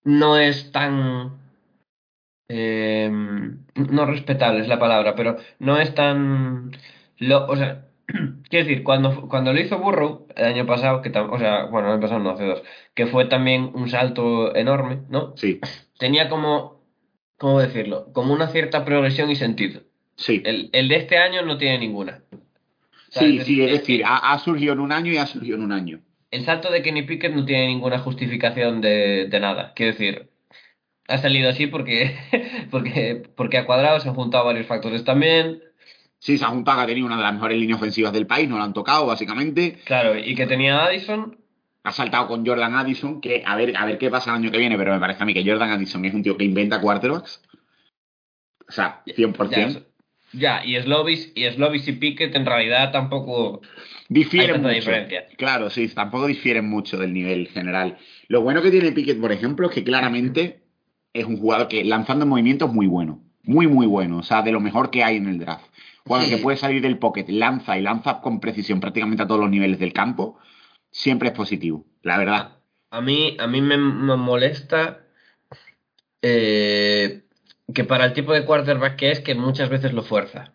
Speaker 2: no es tan... eh, no respetable es la palabra, pero no es tan... Lo, o sea, quiero decir, cuando, cuando lo hizo Burrow el año pasado, que tam- o sea, bueno, el año pasado no, hace dos, que fue también un salto enorme, ¿no?
Speaker 1: Sí,
Speaker 2: Tenía como, ¿cómo decirlo? Como una cierta progresión y sentido.
Speaker 1: sí.
Speaker 2: El, el de este año no tiene ninguna.
Speaker 1: Sí,
Speaker 2: ¿Sabes?
Speaker 1: sí, es decir, ha surgido en un año y ha surgido en un año.
Speaker 2: El salto de Kenny Pickett no tiene ninguna justificación de, de nada. Quiero decir, ha salido así porque, porque, porque ha cuadrado, se han juntado varios factores también.
Speaker 1: Sí, se ha juntado que ha tenido una de las mejores líneas ofensivas del país, no la han tocado, básicamente.
Speaker 2: Claro, y que tenía a Addison.
Speaker 1: Ha saltado con Jordan Addison, que a ver, a ver qué pasa el año que viene, pero me parece a mí que Jordan Addison es un tío que inventa quarterbacks. O sea, 100%.
Speaker 2: Ya, y Slovis, y Slovis y Pickett en realidad tampoco.
Speaker 1: Difieren
Speaker 2: Hay tanta
Speaker 1: mucho.
Speaker 2: diferencia.
Speaker 1: Claro, sí, tampoco difieren mucho del nivel general. Lo bueno que tiene Pickett, por ejemplo, es que claramente es un jugador que lanzando en movimiento es muy bueno. Muy, muy bueno. O sea, de lo mejor que hay en el draft. Jugador
Speaker 2: Sí.
Speaker 1: que puede salir del pocket, lanza y lanza con precisión prácticamente a todos los niveles del campo. Siempre es positivo, la verdad.
Speaker 2: A mí, a mí me, me molesta eh, que para el tipo de quarterback que es, que muchas veces lo fuerza.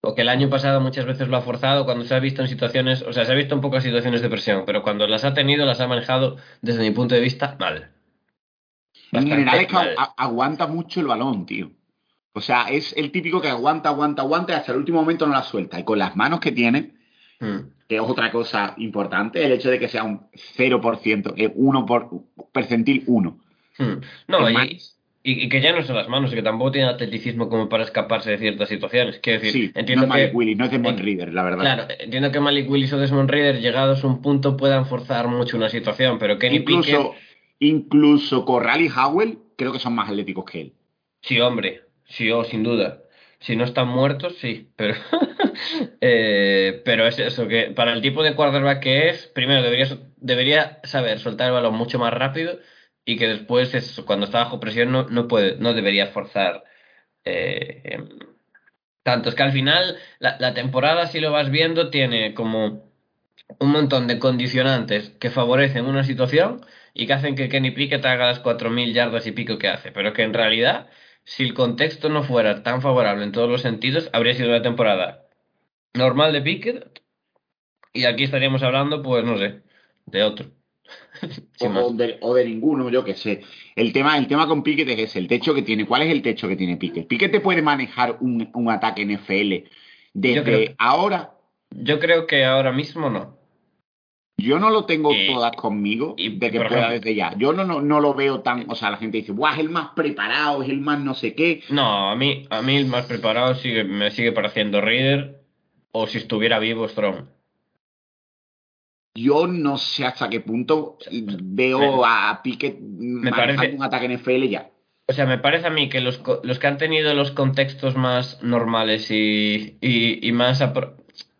Speaker 2: O que el año pasado muchas veces lo ha forzado cuando se ha visto en situaciones, o sea, se ha visto en pocas situaciones de presión, pero cuando las ha tenido, las ha manejado desde mi punto de vista mal.
Speaker 1: General es que a- aguanta mucho el balón, tío. O sea, es el típico que aguanta, aguanta, aguanta y hasta el último momento no la suelta. Y con las manos que tiene,
Speaker 2: Mm.
Speaker 1: que es otra cosa importante, el hecho de que sea un 0%, eh, 1 por percentil 1.
Speaker 2: Mm. No, y, y- y que ya no son las manos, y que tampoco tiene atleticismo como para escaparse de ciertas situaciones. Quiero decir,
Speaker 1: Sí, no
Speaker 2: entiendo
Speaker 1: es Malik
Speaker 2: que.
Speaker 1: Willis, no es Desmond Reader, la verdad.
Speaker 2: Claro, entiendo que Malik Willis o Desmond Reader, llegados a un punto, puedan forzar mucho una situación, pero Kenny Pickett.
Speaker 1: Incluso, Corral y Howell creo que son más atléticos que él.
Speaker 2: Sí, hombre, sí, oh, sin duda. Si no están muertos, sí, pero, eh, pero es eso, que para el tipo de quarterback que es, primero debería, debería saber soltar el balón mucho más rápido y que después, es, cuando está bajo presión, no, no, puede, no debería forzar eh, em, Tanto es que al final la temporada, si lo vas viendo, tiene como un montón de condicionantes que favorecen una situación y que hacen que Kenny Pickett haga las 4.000 yardas y pico que hace. Pero que en realidad, si el contexto no fuera tan favorable en todos los sentidos, habría sido una temporada normal de Pickett y aquí estaríamos hablando, pues no sé, de otro.
Speaker 1: O de, o de ninguno, yo qué sé. El tema, el tema con Pickett es ese, el techo que tiene. ¿Cuál es el techo que tiene Pickett? Pickett te puede manejar un, un ataque NFL desde
Speaker 2: Yo creo-
Speaker 1: ahora.
Speaker 2: Yo creo que ahora mismo no.
Speaker 1: Yo no lo tengo
Speaker 2: Y-
Speaker 1: todas conmigo
Speaker 2: y,
Speaker 1: de que pueda
Speaker 2: ejemplo-
Speaker 1: desde ya. Yo no, no, no lo veo tan. O sea, la gente dice, Buah, es el más preparado, es el más no sé qué.
Speaker 2: No, a mí, a mí el más preparado sigue, me sigue pareciendo Reader o si estuviera vivo Strong.
Speaker 1: Yo no sé hasta qué punto veo a Pickett manejando
Speaker 2: parece-
Speaker 1: un ataque NFL ya.
Speaker 2: O sea, me parece a mí que los, los que han tenido los contextos más normales y, y, y más apro-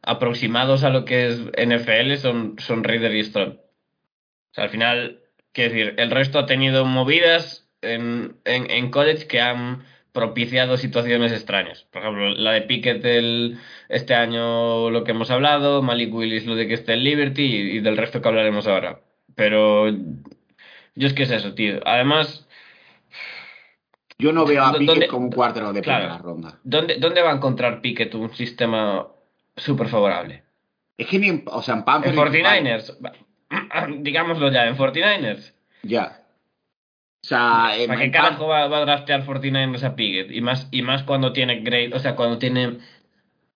Speaker 2: aproximados a lo que es NFL son, son Reader y. O sea, al final, quiero decir, el resto ha tenido movidas en, en, en college que han propiciado situaciones extrañas. Por ejemplo, la de Pickett el, este año, lo que hemos hablado, Malik Willis, lo de que esté en Liberty y, y del resto que hablaremos ahora. Pero yo es que es eso, tío. Además,
Speaker 1: Yo no veo a
Speaker 2: ¿Dó-
Speaker 1: Pickett como un cuarto de
Speaker 2: Claro.
Speaker 1: primera ronda.
Speaker 2: ¿Dónde, ¿Dónde va a encontrar Pickett un sistema súper favorable?
Speaker 1: Es que ni en, o sea, en
Speaker 2: En
Speaker 1: Panthers.
Speaker 2: 49ers. Digámoslo ya, en 49ers.
Speaker 1: Ya. O sea, en,
Speaker 2: ¿Para qué carajo va, va a draftear 49ers a Pickett? Y más, y más cuando tiene grade, o sea, cuando tiene.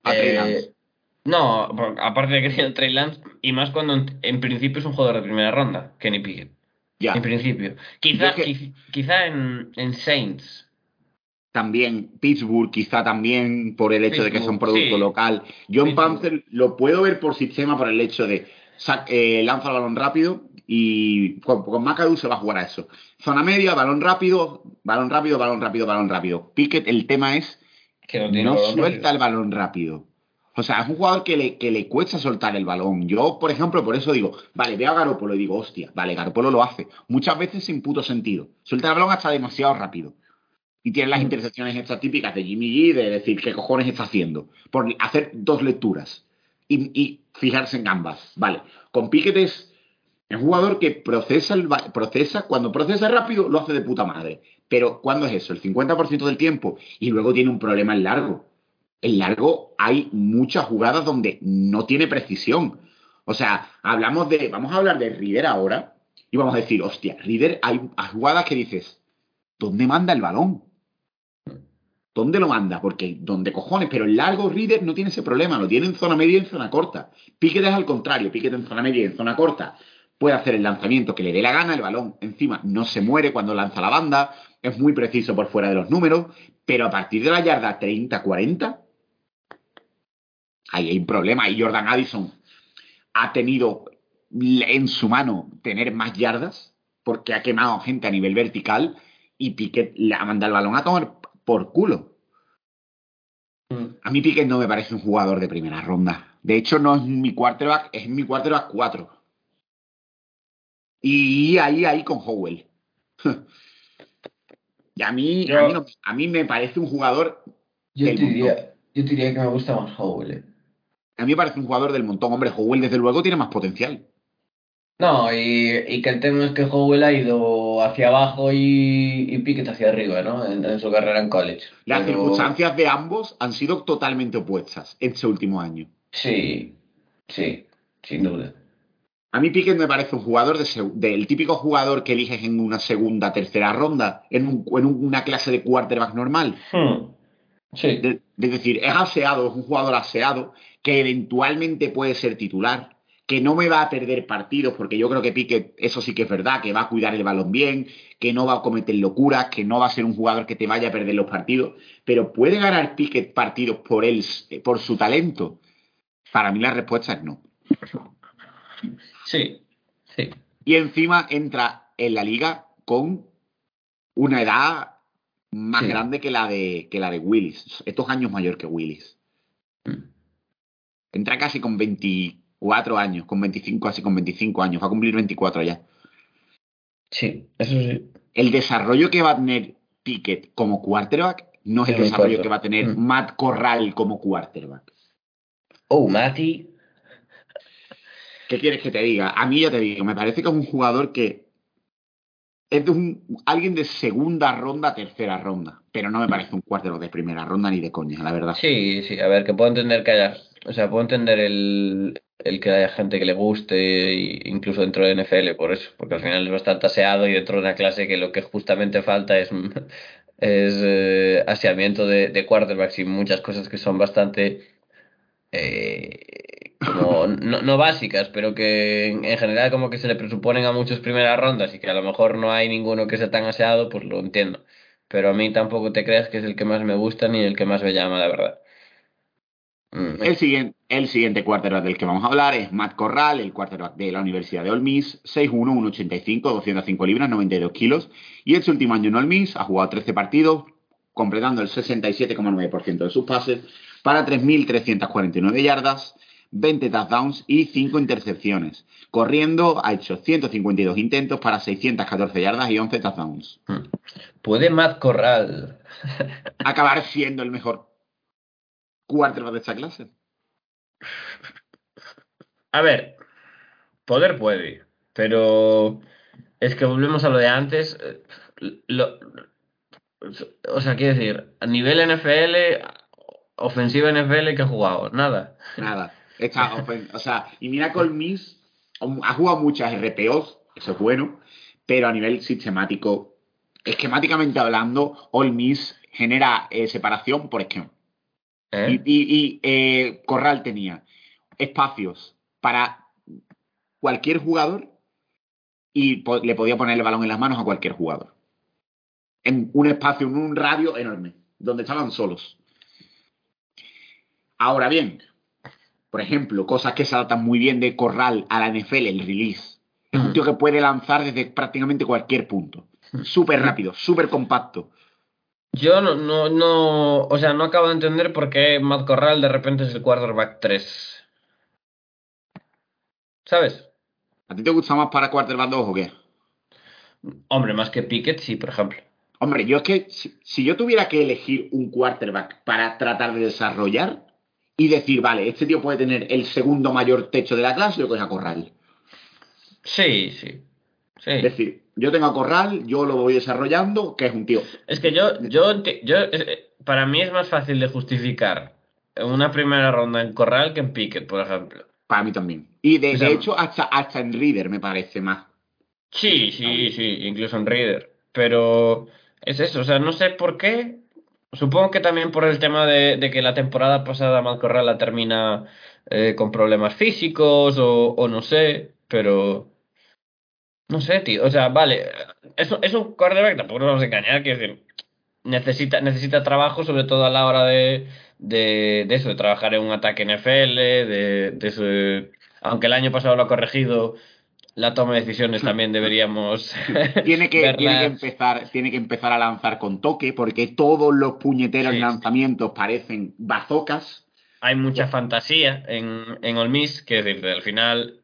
Speaker 1: A
Speaker 2: eh, no, aparte de que tiene Trey Lance, y más cuando en, en principio es un jugador de primera ronda, Kenny Pickett.
Speaker 1: ya.
Speaker 2: En principio. Quizá,
Speaker 1: Yo que-
Speaker 2: quiz- quizá en, en Saints.
Speaker 1: También Pittsburgh, quizá también por el hecho de que sea un producto
Speaker 2: sí.
Speaker 1: local. Yo en
Speaker 2: Pittsburgh.
Speaker 1: Panther lo puedo ver por sistema por el hecho de sac- eh, lanza el balón rápido y con, con McAdoo se va a jugar a eso. Zona media, balón rápido, balón rápido, balón rápido, balón rápido. Pickett, el tema es
Speaker 2: Que no
Speaker 1: suelta
Speaker 2: rápido.
Speaker 1: el balón rápido. O sea, es un jugador que le, que le cuesta soltar el balón. Yo, por ejemplo, por eso digo, vale, veo a Garopolo y digo, hostia, vale, Garopolo lo hace. Muchas veces sin puto sentido. Suelta el balón hasta demasiado rápido. Y tiene las intercepciones estas típicas de Jimmy G de decir qué cojones está haciendo. Por hacer dos lecturas. Y, y fijarse en ambas. Vale. Con Pickett es es un jugador que procesa, el, procesa, cuando procesa rápido, lo hace de puta madre. Pero ¿cuándo es eso? El 50% del tiempo. Y luego tiene un problema en largo. En largo hay muchas jugadas donde no tiene precisión. O sea, hablamos de. Vamos a hablar de River ahora. Y vamos a decir, hostia, River hay, hay jugadas que dices, ¿dónde manda el balón? ¿Dónde lo manda? Porque, ¿dónde cojones? Pero el largo Reader no tiene ese problema, lo tiene en zona media y en zona corta. Piquet es al contrario, Piquet en zona media y en zona corta puede hacer el lanzamiento que le dé la gana, el balón encima no se muere cuando lanza la banda, es muy preciso por fuera de los números, pero a partir de la yarda 30-40, ahí hay un problema. Y Jordan Addison ha tenido en su mano tener más yardas porque ha quemado gente a nivel vertical y Piquet le ha mandado el balón a tomar por culo.
Speaker 2: Mm.
Speaker 1: A mí Piquet no me parece un jugador de primera ronda. De hecho, no es mi quarterback, es mi quarterback 4. Y ahí, ahí con Howell. y a mí,
Speaker 2: Yo-
Speaker 1: a, mí no- a mí me parece un jugador
Speaker 2: Yo
Speaker 1: del
Speaker 2: te,
Speaker 1: montón.
Speaker 2: diría, yo te diría que me gusta más Howell. eh.
Speaker 1: A mí me parece un jugador del montón. Hombre, Howell desde luego tiene más potencial.
Speaker 2: No, y, y que el tema es que Howell ha ido hacia abajo y, y Pickett hacia arriba, ¿no? En, en su carrera en college.
Speaker 1: Las
Speaker 2: Pero-
Speaker 1: circunstancias de ambos han sido totalmente opuestas este último año.
Speaker 2: Sí, sí, sin duda.
Speaker 1: A mí Pickett me parece un jugador de del típico jugador que eliges en una segunda, tercera ronda, en, un- en una clase de quarterback normal.
Speaker 2: Hmm. Sí.
Speaker 1: De- es decir, es aseado, es un jugador aseado que eventualmente puede ser titular, que no me va a perder partidos, porque yo creo que Piquet, eso sí que es verdad, que va a cuidar el balón bien, que no va a cometer locuras, que no va a ser un jugador que te vaya a perder los partidos, pero ¿puede ganar Piquet partidos por él, por su talento? Para mí la respuesta es no.
Speaker 2: Sí, sí.
Speaker 1: Y encima entra en la liga con una edad más
Speaker 2: Sí.
Speaker 1: grande que la de que la de Willis. Estos años mayor que Willis.
Speaker 2: Mm.
Speaker 1: Entra casi con 24 años, con 25, casi con 25 años. Va a cumplir 24 ya.
Speaker 2: Sí, eso sí.
Speaker 1: El desarrollo que va a tener Pickett como quarterback no es el desarrollo que va a tener
Speaker 2: Mm.
Speaker 1: Matt Corral como quarterback.
Speaker 2: Oh, Mati.
Speaker 1: ¿Qué quieres que te diga? A mí ya te digo, me parece que es un jugador que es de un, alguien de segunda ronda, tercera ronda, pero no me parece un quarterback de primera ronda ni de coña, la verdad.
Speaker 2: Sí, sí, a ver, que puedo entender que haya, o sea, puedo entender el, el que haya gente que le guste, incluso dentro de NFL, por eso, porque al final es bastante aseado y dentro de una clase que lo que justamente falta es, es eh, aseamiento de, de quarterbacks y muchas cosas que son bastante, eh, como, no, no básicas, pero que en, en general como que se le presuponen a muchos primeras rondas y que a lo mejor no hay ninguno que sea tan aseado, pues lo entiendo. Pero a mí tampoco te creas que es el que más me gusta ni el que más me llama, la verdad. Mm,
Speaker 1: El siguiente, el siguiente quarterback del que vamos a hablar es Matt Corral, el quarterback de la Universidad de Ole Miss, 6'1", 1'85", 205 libras, 92 kilos, y en su último año en Ole Miss ha jugado 13 partidos, completando el 67,9% de sus pases para 3.349 yardas, 20 touchdowns y 5 intercepciones. Corriendo ha hecho 152 intentos para 614 yardas y 11 touchdowns.
Speaker 2: ¿Puede Matt Corral?
Speaker 1: Acabar siendo el mejor quarterback de esta clase.
Speaker 2: A ver, poder puede, pero es que volvemos a lo de antes. eh, lo- o sea, quiero decir, a nivel NFL, ofensiva NFL que ha jugado, nada.
Speaker 1: Nada. Ofen- o sea, y mira Miss ha jugado muchas RPOs, eso es bueno, pero a nivel sistemático, esquemáticamente hablando, Ole Miss genera eh, separación por esquema.
Speaker 2: ¿Eh?
Speaker 1: Y, y- y, eh, Corral tenía espacios para cualquier jugador y po- le podía poner el balón en las manos a cualquier jugador. En un espacio, en un radio enorme, donde estaban solos. Ahora bien, por ejemplo, cosas que se adaptan muy bien de Corral a la NFL, el release. Es un tío que puede lanzar desde prácticamente cualquier punto. Súper rápido, súper compacto.
Speaker 2: Yo no, no, no, o sea, no acabo de entender por qué Matt Corral de repente es el quarterback 3. ¿Sabes?
Speaker 1: ¿A ti te gusta más para quarterback 2 o qué?
Speaker 2: Hombre, más que Pickett, sí, por ejemplo.
Speaker 1: Hombre, yo es que si, si yo tuviera que elegir un quarterback para tratar de desarrollar y decir, vale, este tío puede tener el segundo mayor techo de la clase, yo cojo a Corral.
Speaker 2: Sí, sí. Sí.
Speaker 1: Es decir, yo tengo a Corral, yo lo voy desarrollando, que es un tío.
Speaker 2: Es que yo, yo, yo, es- para mí es más fácil de justificar una primera ronda en Corral que en Pickett, por ejemplo.
Speaker 1: Para mí también. Y de,
Speaker 2: O sea,
Speaker 1: de hecho, hasta, hasta en Reader me parece más.
Speaker 2: Sí, sí, sí, incluso en Reader. Pero es eso, o sea, no sé por qué. Supongo que también por el tema de, de que la temporada pasada Matt Corral la termina eh, con problemas físicos o, o no sé, pero no sé, tío. O sea, vale, es, un- es un quarterback, tampoco nos vamos a engañar, que decir, necesita, necesita trabajo, sobre todo a la hora de, de, de eso, de trabajar en un ataque NFL, de, de eso- aunque el año pasado lo ha corregido, la toma de decisiones también deberíamos
Speaker 1: Tiene que, tiene que empezar, tiene que empezar a lanzar con toque, porque todos los puñeteros
Speaker 2: Sí.
Speaker 1: lanzamientos parecen bazocas.
Speaker 2: Hay mucha fantasía en, en Miss, que es decir, al final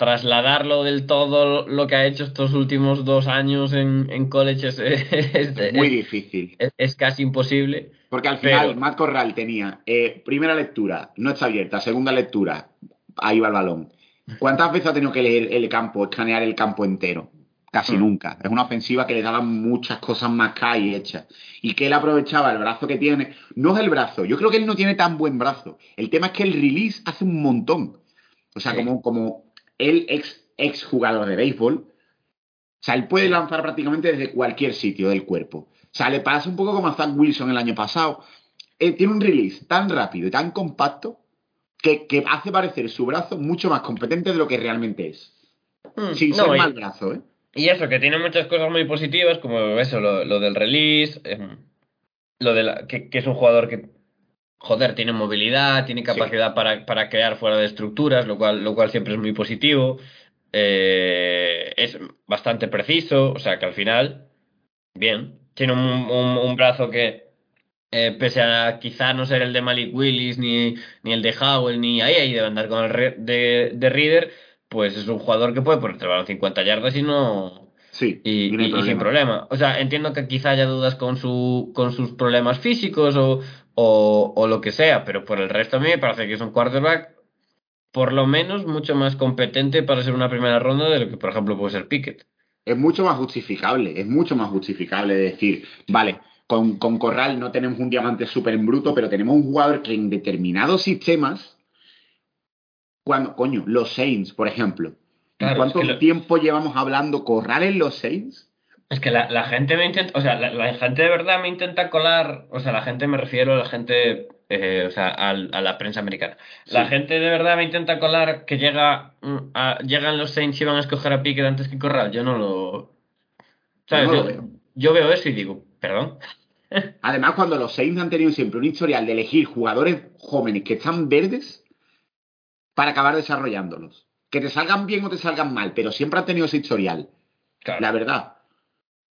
Speaker 2: trasladarlo del todo lo que ha hecho estos últimos dos años en, en college es, es- es-
Speaker 1: Muy difícil.
Speaker 2: es- casi imposible.
Speaker 1: Porque al final
Speaker 2: Pero-
Speaker 1: Matt Corral tenía eh, primera lectura, no está abierta, segunda lectura, ahí va el balón. ¿Cuántas veces ha tenido que leer el campo, escanear el campo entero? Casi
Speaker 2: Hmm.
Speaker 1: nunca. Es una ofensiva que le daba muchas cosas más y hechas. Y que él aprovechaba el brazo que tiene. No es el brazo, yo creo que él no tiene tan buen brazo. El tema es que el release hace un montón. O sea,
Speaker 2: Sí.
Speaker 1: como, como él, ex, ex jugador de béisbol, o sea, él puede lanzar prácticamente desde cualquier sitio del cuerpo. O sea, le pasa un poco como a Zach Wilson el año pasado. Eh, tiene un release tan rápido y tan compacto que, que hace parecer su brazo mucho más competente de lo que realmente es.
Speaker 2: Mm,
Speaker 1: Sin
Speaker 2: no,
Speaker 1: ser
Speaker 2: y-
Speaker 1: mal brazo, ¿eh?
Speaker 2: Y eso, que tiene muchas cosas muy positivas, como eso, lo, lo del release, em, lo de la, que, que es un jugador que, joder, tiene movilidad, tiene capacidad para, para crear fuera de estructuras, lo cual, lo cual siempre es muy positivo. Eh, es bastante preciso, o sea que al final, bien. Tiene un, un, un brazo que, eh, pese a quizá no ser el de Malik Willis, ni, ni el de Howell, ni ahí, ahí debe andar con el re- de, de Reader, pues es un jugador que puede ponerte el balón 50 yardas y no,
Speaker 1: Sí,
Speaker 2: y sin problema. O sea, entiendo que quizá haya dudas con, su, con sus problemas físicos o, o, o lo que sea, pero por el resto a mí me parece que es un quarterback por lo menos mucho más competente para ser una primera ronda de lo que, por ejemplo, puede ser Pickett.
Speaker 1: Es mucho más justificable, es mucho más justificable decir, vale, con, con Corral no tenemos un diamante súper en bruto, pero tenemos un jugador que en determinados sistemas, cuando, coño, los Saints, por ejemplo,
Speaker 2: Claro,
Speaker 1: ¿cuánto
Speaker 2: es que lo-
Speaker 1: tiempo llevamos hablando Corral en los Saints?
Speaker 2: Es que la, la gente me intenta, o sea, la, la gente de verdad me intenta colar, o sea, la gente me refiero a la gente, eh, o sea, a, la prensa americana. La gente de verdad me intenta colar que llega, mm, a- llegan los Saints y van a escoger a Pickett antes que Corral. Yo no lo, ¿sabes?
Speaker 1: no lo
Speaker 2: yo,
Speaker 1: veo.
Speaker 2: yo veo eso y digo, perdón.
Speaker 1: Además, cuando los Saints han tenido siempre un historial de elegir jugadores jóvenes que están verdes para acabar desarrollándolos. Que te salgan bien o te salgan mal, pero siempre han tenido ese historial.
Speaker 2: Claro.
Speaker 1: La verdad.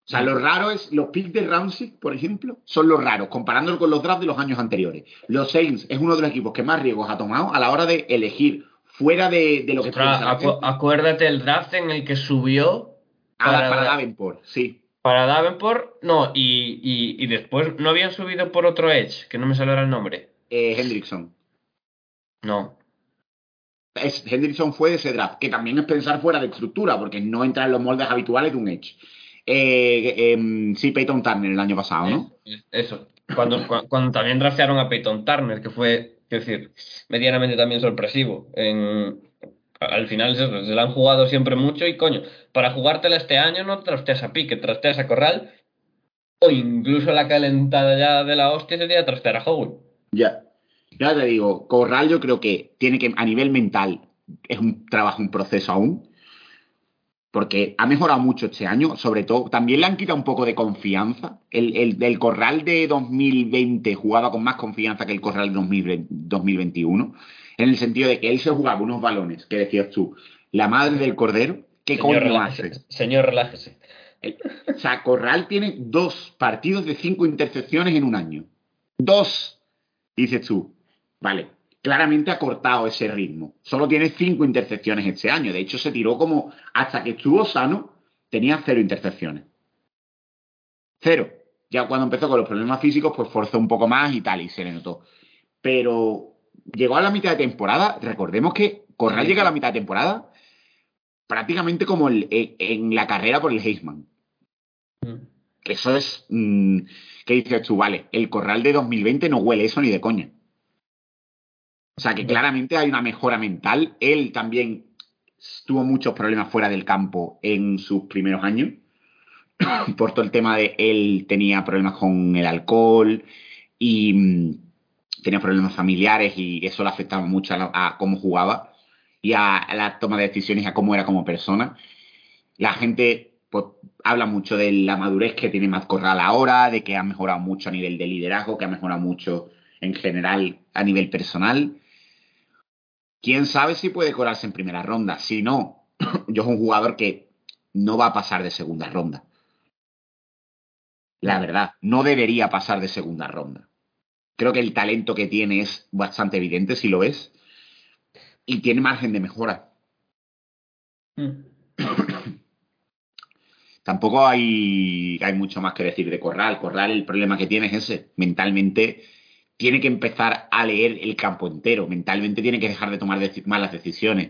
Speaker 1: O sea, lo raro es, los picks de Ramsey, por ejemplo, son los raros, comparándolo con los drafts de los años anteriores. Los Saints es uno de los equipos que más riesgos ha tomado a la hora de elegir fuera de, de lo que la
Speaker 2: acu- acuérdate el draft en el que subió
Speaker 1: a la-
Speaker 2: para-
Speaker 1: para Davenport, sí.
Speaker 2: para Davenport, no, y, y, y después no habían subido por otro Edge, que no me sale ahora el nombre.
Speaker 1: Eh, Hendrickson.
Speaker 2: No.
Speaker 1: Es, Hendrickson fue de ese draft, que también es pensar fuera de estructura, porque no entra en los moldes habituales de un Edge. Eh, em, sí, Peyton Turner el año pasado, ¿no?
Speaker 2: Es- Eso. Cuando, cua- cuando también draftearon a Peyton Turner, que fue, quiero decir, medianamente también sorpresivo. En, al final se, se la han jugado siempre mucho y coño, para jugártela este año no drafteas a Pique, drafteas a Corral o incluso la calentada ya de la hostia sería draftear a Howell.
Speaker 1: Ya. Ya te digo, Corral yo creo que tiene que, a nivel mental, es un trabajo, un proceso aún, porque ha mejorado mucho este año, sobre todo, también le han quitado un poco de confianza. El, el, el Corral de 2020 jugaba con más confianza que el Corral de 2020 2021, en el sentido de que él se jugaba unos balones, que decías tú, la madre del cordero, ¿qué
Speaker 2: Señor,
Speaker 1: coño
Speaker 2: relájese.
Speaker 1: hace?
Speaker 2: Señor, relájese.
Speaker 1: El- o sea, Corral tiene dos partidos de cinco intercepciones en un año. Dos. Dices tú, vale, claramente ha cortado ese ritmo. Solo tiene cinco intercepciones este año. De hecho, se tiró como, hasta que estuvo sano, tenía cero intercepciones. Cero. Ya cuando empezó con los problemas físicos, pues forzó un poco más y tal, y se le notó. Pero llegó a la mitad de temporada, recordemos que Corral llega a la mitad de temporada prácticamente como el- en- en la carrera por el Heisman.
Speaker 2: Mm.
Speaker 1: Eso es. mm, ¿Qué dices tú? Vale, el corral de 2020 no huele eso ni de coña. O sea que claramente hay una mejora mental. Él también tuvo muchos problemas fuera del campo en sus primeros años. Por todo el tema de él tenía problemas con el alcohol y mm, tenía problemas familiares y eso le afectaba mucho a, la- a cómo jugaba y a, a la toma de decisiones y a cómo era como persona. La gente pues, habla mucho de la madurez que tiene Matt Corral ahora, de que ha mejorado mucho a nivel de liderazgo, que ha mejorado mucho en general a nivel personal. Quién sabe si puede colarse en primera ronda. Si no, yo es un jugador que no va a pasar de segunda ronda. La verdad, no debería pasar de segunda ronda. Creo que el talento que tiene es bastante evidente si lo ves. Y tiene margen de mejora.
Speaker 2: Mm.
Speaker 1: Tampoco hay, hay mucho más que decir de Corral. Corral, el problema que tiene es ese. Mentalmente tiene que empezar a leer el campo entero. Mentalmente tiene que dejar de tomar malas decisiones.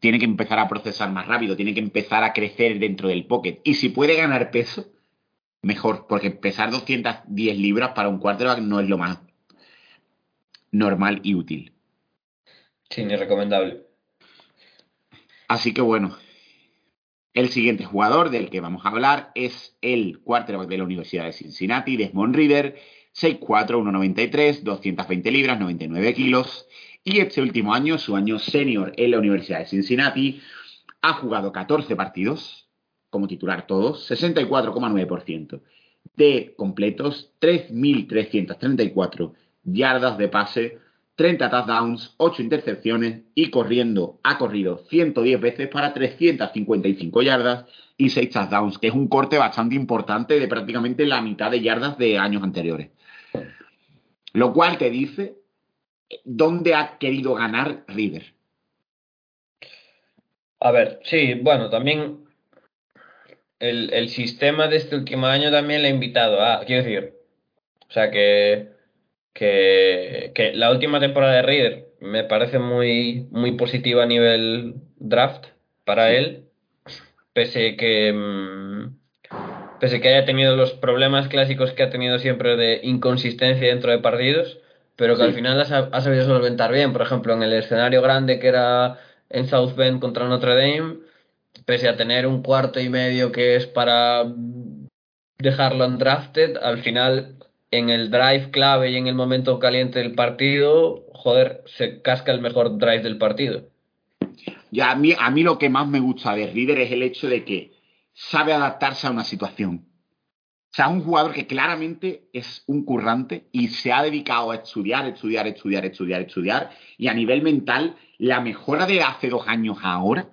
Speaker 1: Tiene que empezar a procesar más rápido. Tiene que empezar a crecer dentro del pocket. Y si puede ganar peso, mejor. Porque pesar 210 libras para un quarterback no es lo más normal y útil.
Speaker 2: Sí, ni recomendable.
Speaker 1: Así que bueno, el siguiente jugador del que vamos a hablar es el quarterback de la Universidad de Cincinnati, Desmond Reader, 6'4", 1'93", 220 libras, 99 kilos. Y este último año, su año senior en la Universidad de Cincinnati, ha jugado 14 partidos, como titular todos, 64,9% de completos, 3.334 yardas de pase, 30 touchdowns, 8 intercepciones y corriendo, ha corrido 110 veces para 355 yardas y 6 touchdowns, que es un corte bastante importante de prácticamente la mitad de yardas de años anteriores. Lo cual te dice dónde ha querido ganar River.
Speaker 2: A ver, sí, bueno, también el, el sistema de este último año también le ha invitado a, quiero decir, o sea que, que, que la última temporada de Reader me parece muy, muy positiva a nivel draft para él, pese que, mm, pese que haya tenido los problemas clásicos que ha tenido siempre de inconsistencia dentro de partidos, pero que
Speaker 1: Sí.
Speaker 2: al final ha, sab- ha sabido solventar bien. Por ejemplo, en el escenario grande que era en South Bend contra Notre Dame, pese a tener un cuarto y medio que es para dejarlo undrafted, al final en el drive clave y en el momento caliente del partido, joder, se casca el mejor drive del partido.
Speaker 1: Ya, a, mí, a mí lo que más me gusta de Reader es el hecho de que sabe adaptarse a una situación. O sea, es un jugador que claramente es un currante y se ha dedicado a estudiar, estudiar, estudiar, estudiar, estudiar. Y a nivel mental, la mejora de hace dos años a ahora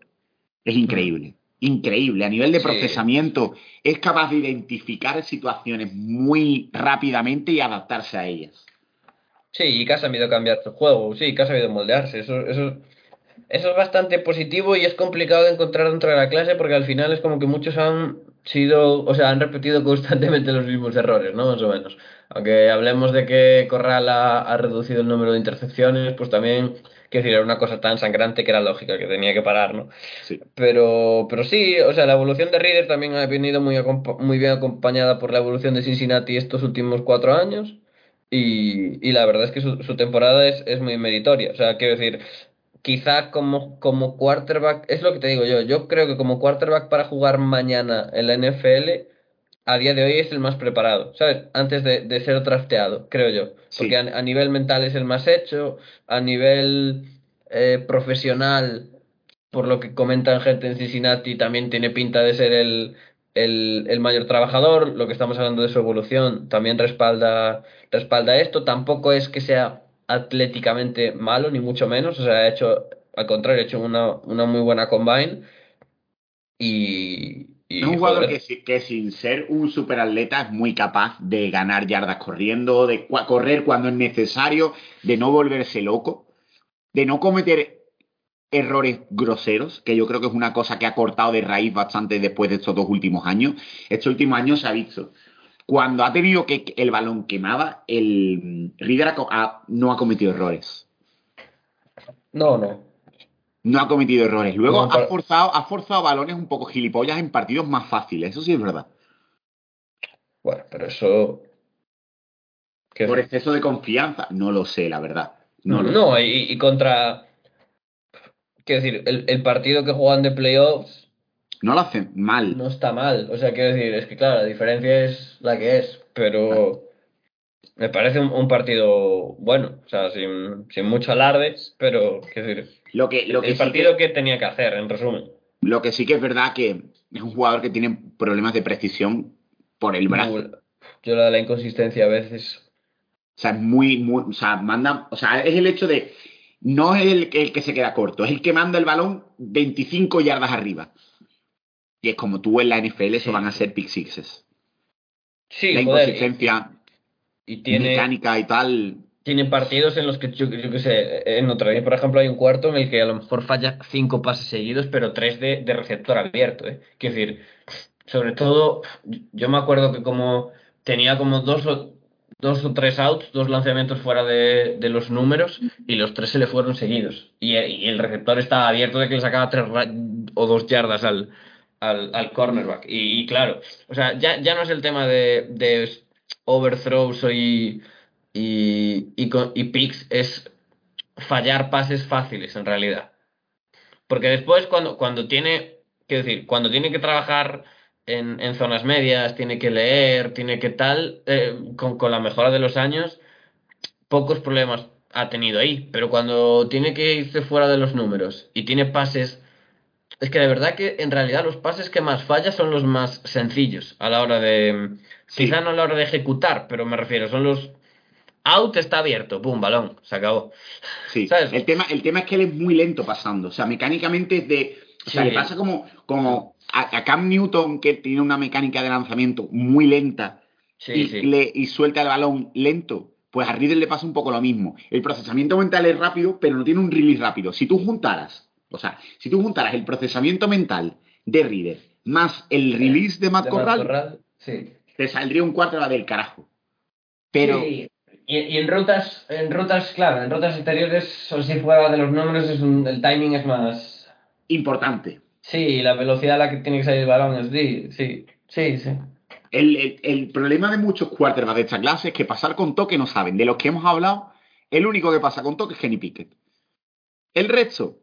Speaker 1: es increíble. Increíble. A nivel de
Speaker 2: Sí.
Speaker 1: procesamiento, es capaz de identificar situaciones muy rápidamente y adaptarse a ellas.
Speaker 2: Sí, y que ha sabido cambiar su juego, sí, que ha sabido moldearse. Eso, eso, eso es bastante positivo y es complicado de encontrar dentro de la clase porque al final es como que muchos han sido, o sea, han repetido constantemente los mismos errores, ¿no? Más o menos. Aunque hablemos de que Corral ha, ha reducido el número de intercepciones, pues también, quiero decir, era una cosa tan sangrante que era lógica, que tenía que parar, ¿no?
Speaker 1: Sí.
Speaker 2: Pero, pero sí, o sea, la evolución de Reader también ha venido muy, muy bien acompañada por la evolución de Cincinnati estos últimos cuatro años. Y, y la verdad es que su, su temporada es, es muy meritoria. O sea, quiero decir, quizá como, como quarterback, es lo que te digo yo, yo creo que como quarterback para jugar mañana en la NFL, a día de hoy es el más preparado, ¿sabes? Antes de, de ser drafteado, creo yo.
Speaker 1: Sí.
Speaker 2: Porque a, a nivel mental es el más hecho, a nivel eh, profesional, por lo que comentan gente en Cincinnati, también tiene pinta de ser el, el, el mayor trabajador. Lo que estamos hablando de su evolución también respalda, respalda esto. Tampoco es que sea atléticamente malo, ni mucho menos. O sea, ha hecho, al contrario, ha hecho una, una muy buena combine. Y,
Speaker 1: un jugador
Speaker 2: joder,
Speaker 1: que, que sin ser un superatleta es muy capaz de ganar yardas corriendo, de correr cuando es necesario, de no volverse loco, de no cometer errores groseros, que yo creo que es una cosa que ha cortado de raíz bastante después de estos dos últimos años. Estos últimos años se ha visto. Cuando ha tenido que el balón quemaba, el ha co- ha- no ha cometido errores.
Speaker 2: No, no.
Speaker 1: No ha cometido errores. Luego
Speaker 2: No,
Speaker 1: ha forzado, ha forzado balones un poco gilipollas en partidos más fáciles. Eso sí es verdad.
Speaker 2: Bueno, pero eso. ¿qué
Speaker 1: Por
Speaker 2: es?
Speaker 1: exceso de confianza, no lo sé, la verdad.
Speaker 2: No, no, y, y contra. Quiero decir, el, el partido que juegan de playoffs
Speaker 1: No lo hacen mal.
Speaker 2: no está mal. O sea, quiero decir, es que claro, la diferencia es la que es, pero me parece un, un partido bueno, o sea, sin, sin mucho alarde, pero quiero decir,
Speaker 1: Lo que, lo que
Speaker 2: el
Speaker 1: sí
Speaker 2: partido
Speaker 1: que,
Speaker 2: que tenía que hacer, en resumen.
Speaker 1: lo que sí que es verdad que es un jugador que tiene problemas de precisión por el brazo.
Speaker 2: Yo la de la inconsistencia a veces.
Speaker 1: O sea, es muy, muy, o sea, manda, o sea, es el hecho de, no es el, que- el que se queda corto, es el que manda el balón 25 yardas arriba. Y es como tú en la NFL, eso
Speaker 2: Sí.
Speaker 1: van a ser pick sixes.
Speaker 2: Sí,
Speaker 1: la inconsistencia
Speaker 2: y, y tiene,
Speaker 1: mecánica y tal.
Speaker 2: tiene partidos en los que yo, yo qué sé, en Notre Dame, por ejemplo, hay un cuarto en el que a lo mejor falla cinco pases seguidos, pero tres de, de receptor abierto, ¿eh? Quiero decir, sobre todo, yo me acuerdo que como tenía como dos o, dos o tres outs, dos lanzamientos fuera de, de los números, y los tres se le fueron seguidos. Y, y el receptor estaba abierto de que le sacaba tres o dos yardas al, al, al cornerback. Y, claro, o sea, ya, ya no es el tema de, de overthrows y, y, y, y picks, es fallar pases fáciles en realidad. Porque después cuando, cuando tiene, quiero decir, cuando tiene que trabajar en, en zonas medias, tiene que leer, tiene que tal, eh, con, con la mejora de los años, pocos problemas ha tenido ahí. Pero cuando tiene que irse fuera de los números y tiene pases, es que de verdad que en realidad los pases que más falla son los más sencillos a la hora de,
Speaker 1: Sí.
Speaker 2: quizá no a la hora de ejecutar, pero me refiero, son los out está abierto, pum, balón, se acabó.
Speaker 1: Sí.
Speaker 2: ¿Sabes?
Speaker 1: El tema, el tema es que él es muy lento pasando. O sea, mecánicamente es de. O sea,
Speaker 2: Sí.
Speaker 1: le pasa como, como a, a Cam Newton, que tiene una mecánica de lanzamiento muy lenta
Speaker 2: Sí,
Speaker 1: y,
Speaker 2: sí.
Speaker 1: le- y suelta el balón lento. Pues a Riddle le pasa un poco lo mismo. El procesamiento mental es rápido, pero no tiene un release rápido. Si tú juntaras, o sea, si tú juntaras el procesamiento mental de Riddle más el release de Matt
Speaker 2: de Matt
Speaker 1: Corral,
Speaker 2: sí.
Speaker 1: te saldría un quarterback del carajo. Pero
Speaker 2: Sí, Y, y en rutas, en rutas, claro, en rutas exteriores, o si fuera de los números, es un- el timing es más.
Speaker 1: importante.
Speaker 2: Sí, la velocidad a la que tiene que salir el balón es sí, sí, sí, sí.
Speaker 1: El, el- el problema de muchos quarterbacks de esta clase es que pasar con toque no saben. De los que hemos hablado, el único que pasa con toque es Kenny Pickett. El resto,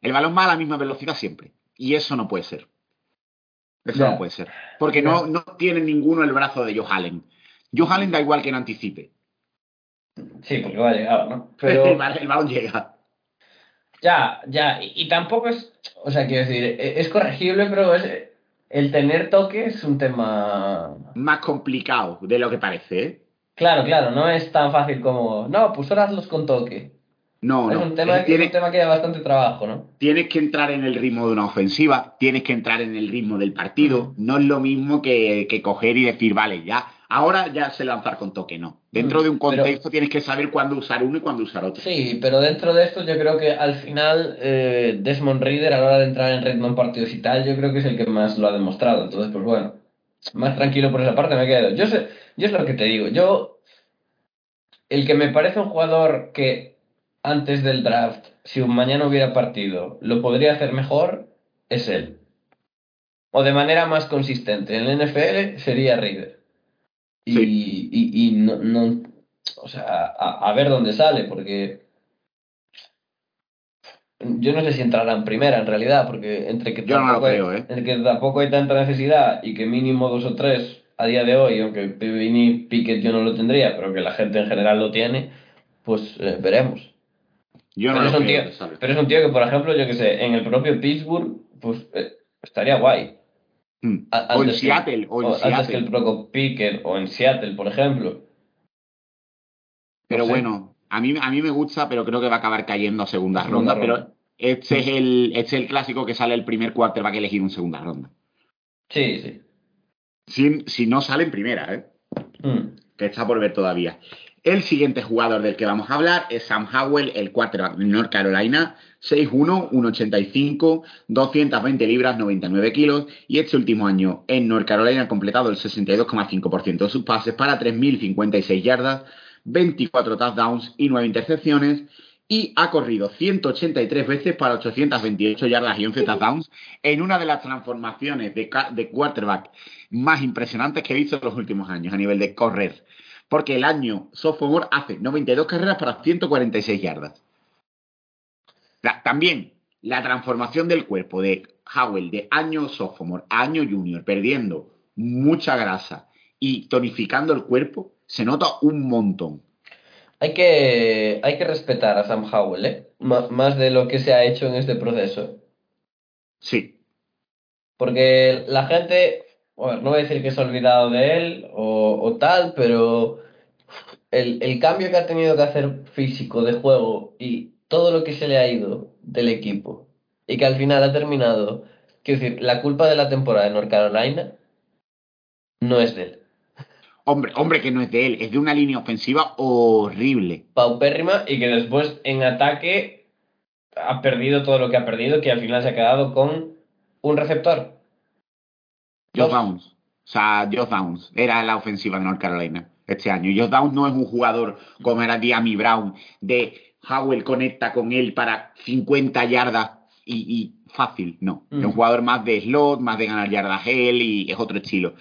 Speaker 1: el balón va a la misma velocidad siempre. Y eso no puede ser. Eso no puede ser. Porque no, no tiene ninguno el brazo de Joe Allen. Joe Allen da igual que no anticipe.
Speaker 2: Sí, porque va a llegar, ¿no?
Speaker 1: el,
Speaker 2: Pero
Speaker 1: el balón llega.
Speaker 2: ya, ya, y, y tampoco es, o sea, quiero decir, e- es corregible, pero es, el tener toque es un tema...
Speaker 1: Más complicado de lo que parece, ¿eh?
Speaker 2: Claro, claro, no es tan fácil como, no, pues ahora hazlos con toque.
Speaker 1: No,
Speaker 2: es,
Speaker 1: no.
Speaker 2: un tema,
Speaker 1: Es- tiene-
Speaker 2: un tema que da bastante trabajo, ¿no?
Speaker 1: tienes que entrar en el ritmo de una ofensiva, tienes que entrar en el ritmo del partido. No es lo mismo que, que coger y decir, vale, ya, ahora ya sé lanzar con toque, no. Dentro de un
Speaker 2: pero-
Speaker 1: contexto tienes que saber cuándo usar uno y cuándo usar otro.
Speaker 2: Sí, pero dentro de esto yo creo que al final eh, Desmond Reader a la hora de entrar en ritmo en partidos y tal, yo creo que es el que más lo ha demostrado. Entonces, pues bueno, más tranquilo por esa parte me quedo. Yo sé, yo es lo que te digo. Yo, el que me parece un jugador que antes del draft, si un mañana hubiera partido, lo podría hacer mejor, es él. O de manera más consistente. En el NFL sería Reader. Y,
Speaker 1: Sí.
Speaker 2: y, y no, no, o sea, a, a ver dónde sale, porque yo no sé si entrará en primera en realidad, porque entre que,
Speaker 1: Yo no lo
Speaker 2: tampoco hay-
Speaker 1: ¿eh?
Speaker 2: entre que tampoco hay tanta necesidad y que mínimo dos o tres a día de hoy, aunque Vini Pickett yo no lo tendría, pero que la gente en general lo tiene, pues eh, veremos.
Speaker 1: Yo no
Speaker 2: pero,
Speaker 1: lo
Speaker 2: es un
Speaker 1: creo,
Speaker 2: tío,
Speaker 1: que sale.
Speaker 2: pero es un tío que, por ejemplo, yo que sé, en el propio Pittsburgh, pues eh, estaría guay.
Speaker 1: Mm.
Speaker 2: A-
Speaker 1: O en
Speaker 2: antes que-
Speaker 1: Seattle, o en
Speaker 2: o antes que
Speaker 1: Seattle.
Speaker 2: el propio Pickett, o en Seattle, por ejemplo.
Speaker 1: Pero
Speaker 2: No sé.
Speaker 1: bueno, a mí, a mí me gusta, pero creo que va a acabar cayendo a segunda,
Speaker 2: Segunda
Speaker 1: ronda.
Speaker 2: ronda.
Speaker 1: Pero este es, el, este es el clásico que sale el primer quarterback elegido en segunda ronda.
Speaker 2: Sí, sí.
Speaker 1: Si, si no sale en primera, ¿eh?
Speaker 2: Mm.
Speaker 1: que está por ver todavía. El siguiente jugador del que vamos a hablar es Sam Howell, el quarterback de North Carolina, 6'1, 1'85, 220 libras, 99 kilos, y este último año en North Carolina ha completado el 62,5% de sus pases para 3.056 yardas, 24 touchdowns y 9 intercepciones, y ha corrido 183 veces para 828 yardas y 11 touchdowns en una de las transformaciones de, quarterback más impresionantes que he visto en los últimos años a nivel de correr. Porque el año sophomore hace 92 carreras para 146 yardas. La- también la transformación del cuerpo de Howell de año sophomore a año junior, perdiendo mucha grasa y tonificando el cuerpo, se nota un montón.
Speaker 2: Hay que, hay que respetar a Sam Howell, ¿eh? M- más de lo que se ha hecho en este proceso.
Speaker 1: Sí,
Speaker 2: Porque la gente, bueno, no voy a decir que se ha olvidado de él o, o tal, pero el, el cambio que ha tenido que hacer físico de juego y todo lo que se le ha ido del equipo y que al final ha terminado, quiero decir, la culpa de la temporada de North Carolina no es de él.
Speaker 1: hombre, hombre que no es de él, es de una línea ofensiva horrible.
Speaker 2: paupérrima y que después en ataque ha perdido todo lo que ha perdido, que al final se ha quedado con un receptor.
Speaker 1: Josh. Downs. O sea, Josh Downs era la ofensiva de North Carolina este año. Josh Downs no es un jugador como era Diami Brown, de Howell conecta con él para 50 yardas y, y fácil. No, es un
Speaker 2: Mm.
Speaker 1: jugador más de slot, más de ganar yardas él y es otro estilo.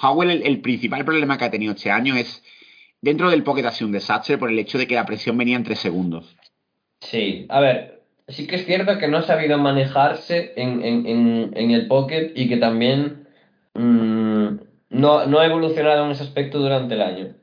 Speaker 1: Howell, el, el principal problema que ha tenido este año es, dentro del pocket ha sido un desastre por el hecho de que la presión venía en tres segundos.
Speaker 2: Sí, a ver, sí que es cierto que no ha sabido manejarse en, en, en, en el pocket y que también mm, no, no ha evolucionado en ese aspecto durante el año.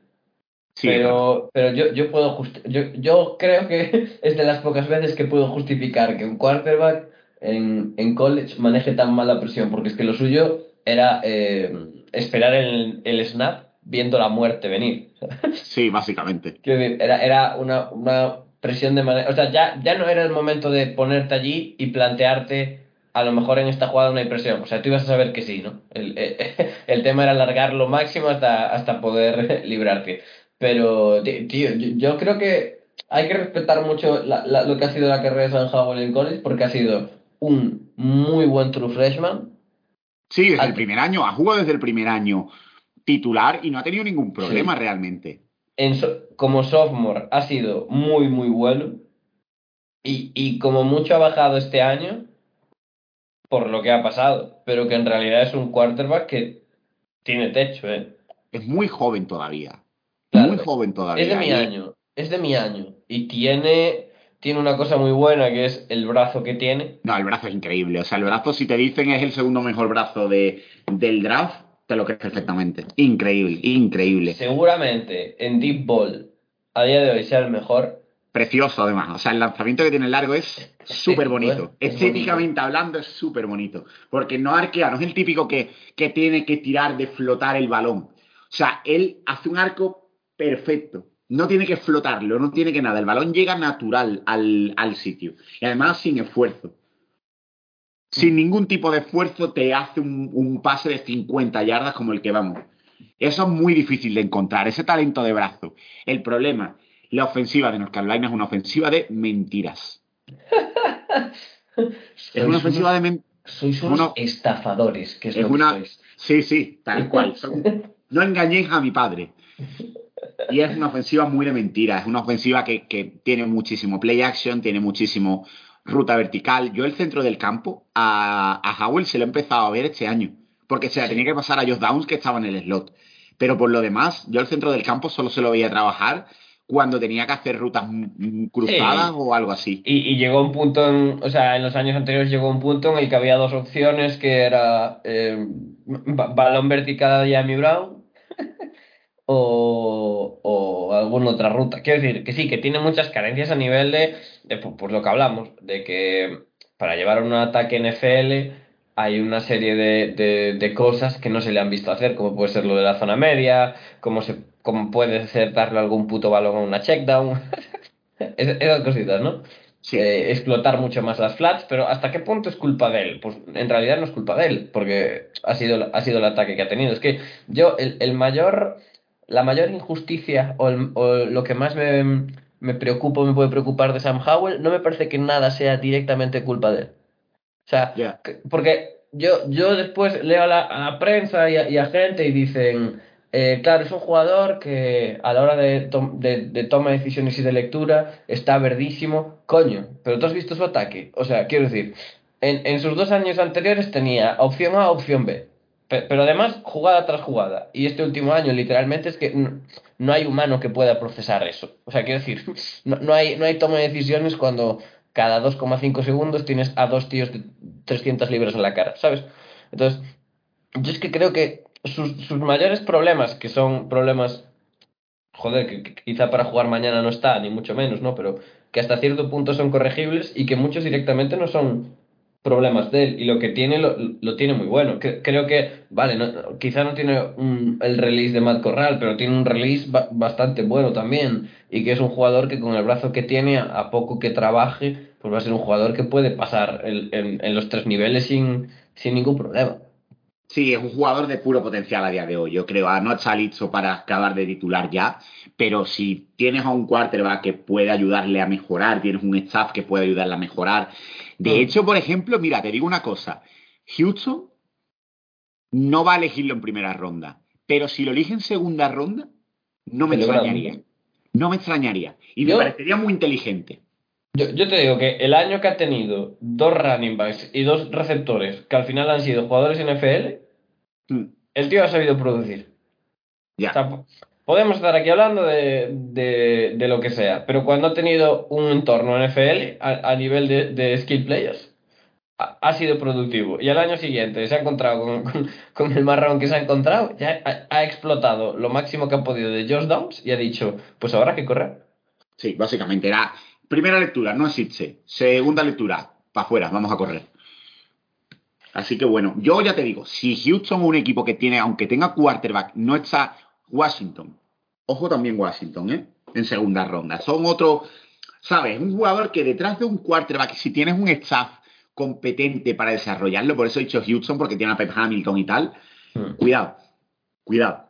Speaker 1: Sí,
Speaker 2: pero pero yo, yo puedo justi- yo, yo creo que es de las pocas veces que puedo justificar que un quarterback en, en college maneje tan mal la presión, porque es que lo suyo era eh, esperar el, el snap viendo la muerte venir.
Speaker 1: sí, básicamente.
Speaker 2: Quiero decir, era, era una, una presión de manera. O sea, ya, ya no era el momento de ponerte allí y plantearte, a lo mejor en esta jugada no hay presión. O sea, tú ibas a saber que sí, ¿no? El, eh, el tema era alargar lo máximo hasta, hasta poder librarte. Pero, tío, yo, yo creo que hay que respetar mucho la- la- lo que ha sido la carrera de San Howell en college, porque ha sido un muy buen true freshman
Speaker 1: Sí, desde el primer año, ha jugado desde el primer año titular y no ha tenido ningún problema realmente.
Speaker 2: en so- como sophomore ha sido muy, muy bueno. Y, y como mucho ha bajado este año por lo que ha pasado. Pero que en realidad es un quarterback que tiene techo, ¿eh?
Speaker 1: Es muy joven todavía.
Speaker 2: Claro.
Speaker 1: Muy joven todavía.
Speaker 2: Es de mi
Speaker 1: Y-
Speaker 2: año, es de mi año. Y tiene, tiene una cosa muy buena que es el brazo que tiene.
Speaker 1: No, el brazo es increíble. O sea, el brazo, si te dicen es el segundo mejor brazo de, del draft, te lo crees perfectamente. Increíble, increíble.
Speaker 2: Seguramente en Deep Ball a día de hoy sea el mejor.
Speaker 1: Precioso, además. O sea, el lanzamiento que tiene largo es súper bonito.
Speaker 2: Es
Speaker 1: Estéticamente hablando, es súper bonito. Porque no arquea, no es el típico que, que tiene que tirar de flotar el balón. O sea, él hace un arco perfecto. No tiene que flotarlo, no tiene que nada. El balón llega natural al, al sitio. Y además sin esfuerzo. Sin ningún tipo de esfuerzo te hace un, un pase de 50 yardas como el que vamos. Eso es muy difícil de encontrar, ese talento de brazo. El problema, la ofensiva de North Carolina es una ofensiva de mentiras. Es una ofensiva de mentiras.
Speaker 2: Sois unos
Speaker 1: uno-
Speaker 2: estafadores, que es,
Speaker 1: Es
Speaker 2: lo que
Speaker 1: una.
Speaker 2: sois.
Speaker 1: Sí, sí, tal cual. Son- No engañéis a mi padre. Y es una ofensiva muy de mentiras. Es una ofensiva que, que tiene muchísimo play action, tiene muchísimo ruta vertical. Yo el centro del campo a, a Howell se lo he empezado a ver este año. Porque se la tenía que pasar a Josh Downs que estaba en el slot. Pero por lo demás, yo el centro del campo solo se lo veía trabajar cuando tenía que hacer rutas cruzadas
Speaker 2: Sí.
Speaker 1: o algo así.
Speaker 2: Y, y llegó un punto, en, o sea, en los años anteriores llegó un punto en el que había dos opciones, que era eh, ba- balón vertical a Jamie Brown o, o alguna otra ruta. Quiero decir que sí, que tiene muchas carencias a nivel de, de por, por lo que hablamos, de que para llevar un ataque NFL hay una serie de, de, de cosas que no se le han visto hacer, como puede ser lo de la zona media, como, se, como puede ser darle algún puto balón a una checkdown. Es- Esas cositas, ¿no?
Speaker 1: Sí.
Speaker 2: Eh, explotar mucho más las flats, pero ¿hasta qué punto es culpa de él? Pues en realidad no es culpa de él, porque ha sido, ha sido el ataque que ha tenido. Es que yo, el, el mayor, la mayor injusticia o, el- o lo que más me, me preocupa me puede preocupar de Sam Howell, no me parece que nada sea directamente culpa de él. O sea, porque yo, yo después leo a la, a la prensa y a, y a gente y dicen, eh, claro, es un jugador que a la hora de, tom- de, de toma de decisiones y de lectura está verdísimo. Coño, pero tú has visto su ataque. O sea, quiero decir, en, en sus dos años anteriores tenía opción A, opción B. Pe- Pero además, jugada tras jugada. Y este último año, literalmente, es que no, no hay humano que pueda procesar eso. O sea, quiero decir, no, no hay, no hay toma de decisiones cuando cada 2,5 segundos tienes a dos tíos de 300 libras en la cara, ¿sabes? Entonces, yo es que creo que sus, mayores problemas, que son problemas, joder, que, que quizá para jugar mañana no está, ni mucho menos, ¿no? Pero que hasta cierto punto son corregibles y que muchos directamente no son problemas de él y lo que tiene lo, tiene muy bueno. Cre- creo que, vale, no- quizá no tiene el release de Matt Corral, pero tiene un release ba- bastante bueno también y que es un jugador que con el brazo que tiene, a poco que trabaje, pues va a ser un jugador que puede pasar el- en, en los tres niveles sin, sin ningún problema.
Speaker 1: Sí, es un jugador de puro potencial a día de hoy. Yo creo, ah, no está listo para acabar de titular ya, pero si tienes a un quarterback que puede ayudarle a mejorar, tienes un staff que puede ayudarle a mejorar. De
Speaker 2: Mm.
Speaker 1: hecho, por ejemplo, mira, te digo una cosa. Houston no va a elegirlo en primera ronda, pero si lo elige en segunda ronda, no me extrañaría. No me extrañaría. Y me parecería muy inteligente.
Speaker 2: Yo, yo te digo que el año que ha tenido dos running backs y dos receptores que al final han sido jugadores NFL,
Speaker 1: Mm,
Speaker 2: el tío ha sabido producir.
Speaker 1: Ya.
Speaker 2: O sea, po- podemos estar aquí hablando de, de, de lo que sea, pero cuando ha tenido un entorno NFL a, a nivel de, de skill players, ha, ha sido productivo. Y al año siguiente se ha encontrado con, con- con el marrón que se ha encontrado, ya ha, ha explotado lo máximo que ha podido de Josh Downs y ha dicho, pues ahora hay que correr.
Speaker 1: Sí, básicamente era primera lectura, no existe. Segunda lectura, para afuera, vamos a correr. Así que bueno, yo ya te digo, si Houston es un equipo que tiene, aunque tenga quarterback, no está Washington. Ojo también Washington, ¿eh? En segunda ronda. Son otro, ¿sabes? Un jugador que detrás de un quarterback, si tienes un staff competente para desarrollarlo, por eso he dicho Houston, porque tiene a Pep Hamilton y tal, cuidado, cuidado.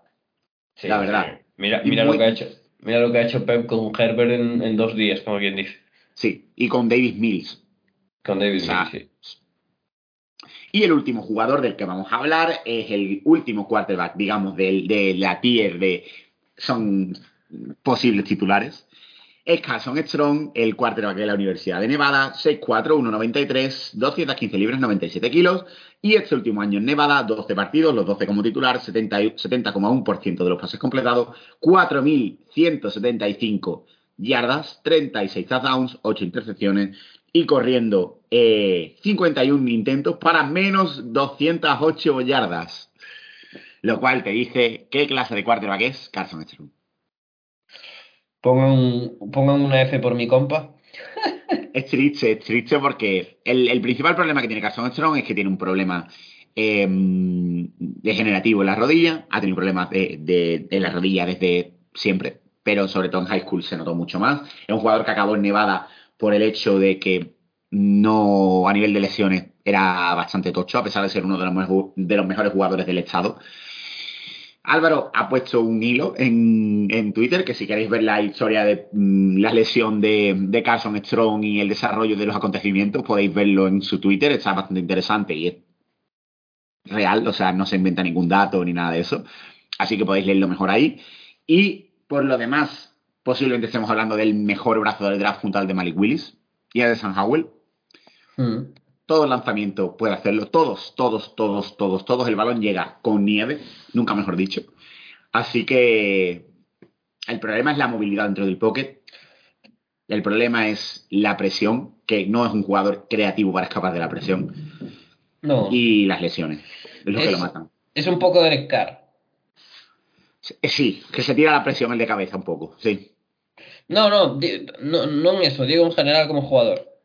Speaker 2: Sí,
Speaker 1: La verdad.
Speaker 2: sí. Mira, mira
Speaker 1: muy-
Speaker 2: lo que ha hecho. Mira lo que ha hecho Pep con Herbert en, en dos días, como quien dice.
Speaker 1: Sí, y con David Mills.
Speaker 2: Con
Speaker 1: O sea,
Speaker 2: Mills, sí.
Speaker 1: Y el último jugador del que vamos a hablar es el último quarterback, digamos, del- de, la tier de son posibles titulares. Es Carson Strong, el quarterback de la Universidad de Nevada, 6'4", 1'93", 215 libras, 97 kilos. Y este último año en Nevada, 12 partidos, los 12 como titular, 70 y- 70,1% de los pases completados, 4.175 yardas, 36 touchdowns, 8 intercepciones y corriendo eh, 51 intentos para menos 208 yardas. Lo cual te dice qué clase de quarterback es Carson Strong.
Speaker 2: Pongan, pongan una F por mi compa.
Speaker 1: Es triste, es triste porque el, principal problema que tiene Carson Strong es que tiene un problema eh, degenerativo en la rodilla, ha tenido problemas de, de, la rodilla desde siempre, pero sobre todo en high school se notó mucho más. Es un jugador que acabó en Nevada por el hecho de que no a nivel de lesiones era bastante tocho, a pesar de ser uno de los mejores jugadores del estado. Álvaro ha puesto un hilo en, en Twitter que si queréis ver la historia de mm, la lesión de, de Carson Strong y el desarrollo de los acontecimientos, podéis verlo en su Twitter, está bastante interesante y es real, o sea, no se inventa ningún dato ni nada de eso. Así que podéis leerlo mejor ahí. Y por lo demás, posiblemente estemos hablando del mejor brazo del draft junto al de Malik Willis y al de San Howell.
Speaker 2: Mm.
Speaker 1: Todo lanzamiento puede hacerlo. Todos, todos, todos, todos, todos. El balón llega con nieve, nunca mejor dicho. Así que el problema es la movilidad dentro del pocket. El problema es la presión, que no es un jugador creativo para escapar de la presión.
Speaker 2: No.
Speaker 1: Y las lesiones. Es lo que lo matan.
Speaker 2: Es un poco Derek Carr.
Speaker 1: Eh, Sí, que se tira la presión el de cabeza un poco, sí.
Speaker 2: No, no, no, no en eso, digo en general como jugador.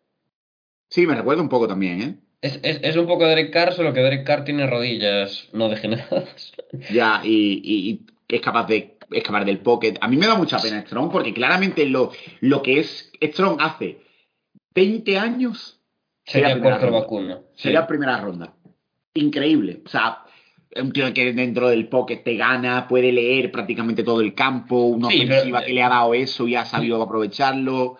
Speaker 1: Sí, me recuerda un poco también, ¿eh?
Speaker 2: Es, es, es un poco Derek Carr, solo que Derek Carr tiene rodillas no degeneradas.
Speaker 1: Ya, y, y- y es capaz de escapar del pocket. A mí me da mucha pena Strong porque claramente lo, lo que es Strong hace 20 años
Speaker 2: Sería cuarto vacuno. Sí.
Speaker 1: sería primera ronda. Increíble. O sea, un tío que dentro del pocket te gana, puede leer prácticamente todo el campo, una
Speaker 2: Sí, pero-
Speaker 1: ofensiva que le ha dado eso y ha sabido aprovecharlo.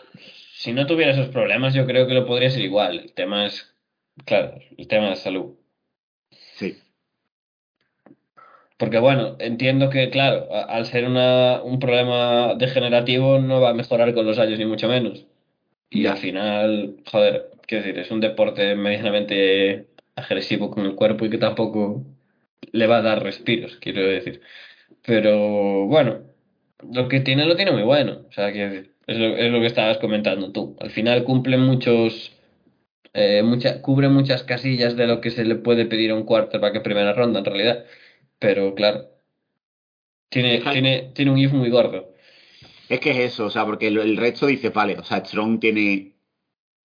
Speaker 2: Si no tuviera esos problemas, yo creo que lo podría ser igual. El tema es, claro, el tema de salud.
Speaker 1: Sí.
Speaker 2: Porque bueno, entiendo que, claro, a- al ser una, un problema degenerativo no va a mejorar con los años ni mucho menos. Y al final, joder, quiero decir, es un deporte medianamente agresivo con el cuerpo y que tampoco le va a dar respiros, quiero decir. Pero bueno, lo que tiene lo tiene muy bueno. O sea, quiero decir, es lo, es lo que estabas comentando tú. Al final cumple muchos, eh, mucha, cubre muchas casillas de lo que se le puede pedir a un quarterback en primera ronda, en realidad. Pero claro, tiene,
Speaker 1: Deja-
Speaker 2: tiene, tiene un if muy gordo.
Speaker 1: Es que es eso, o sea, porque el, el resto dice, vale, o sea, Strong tiene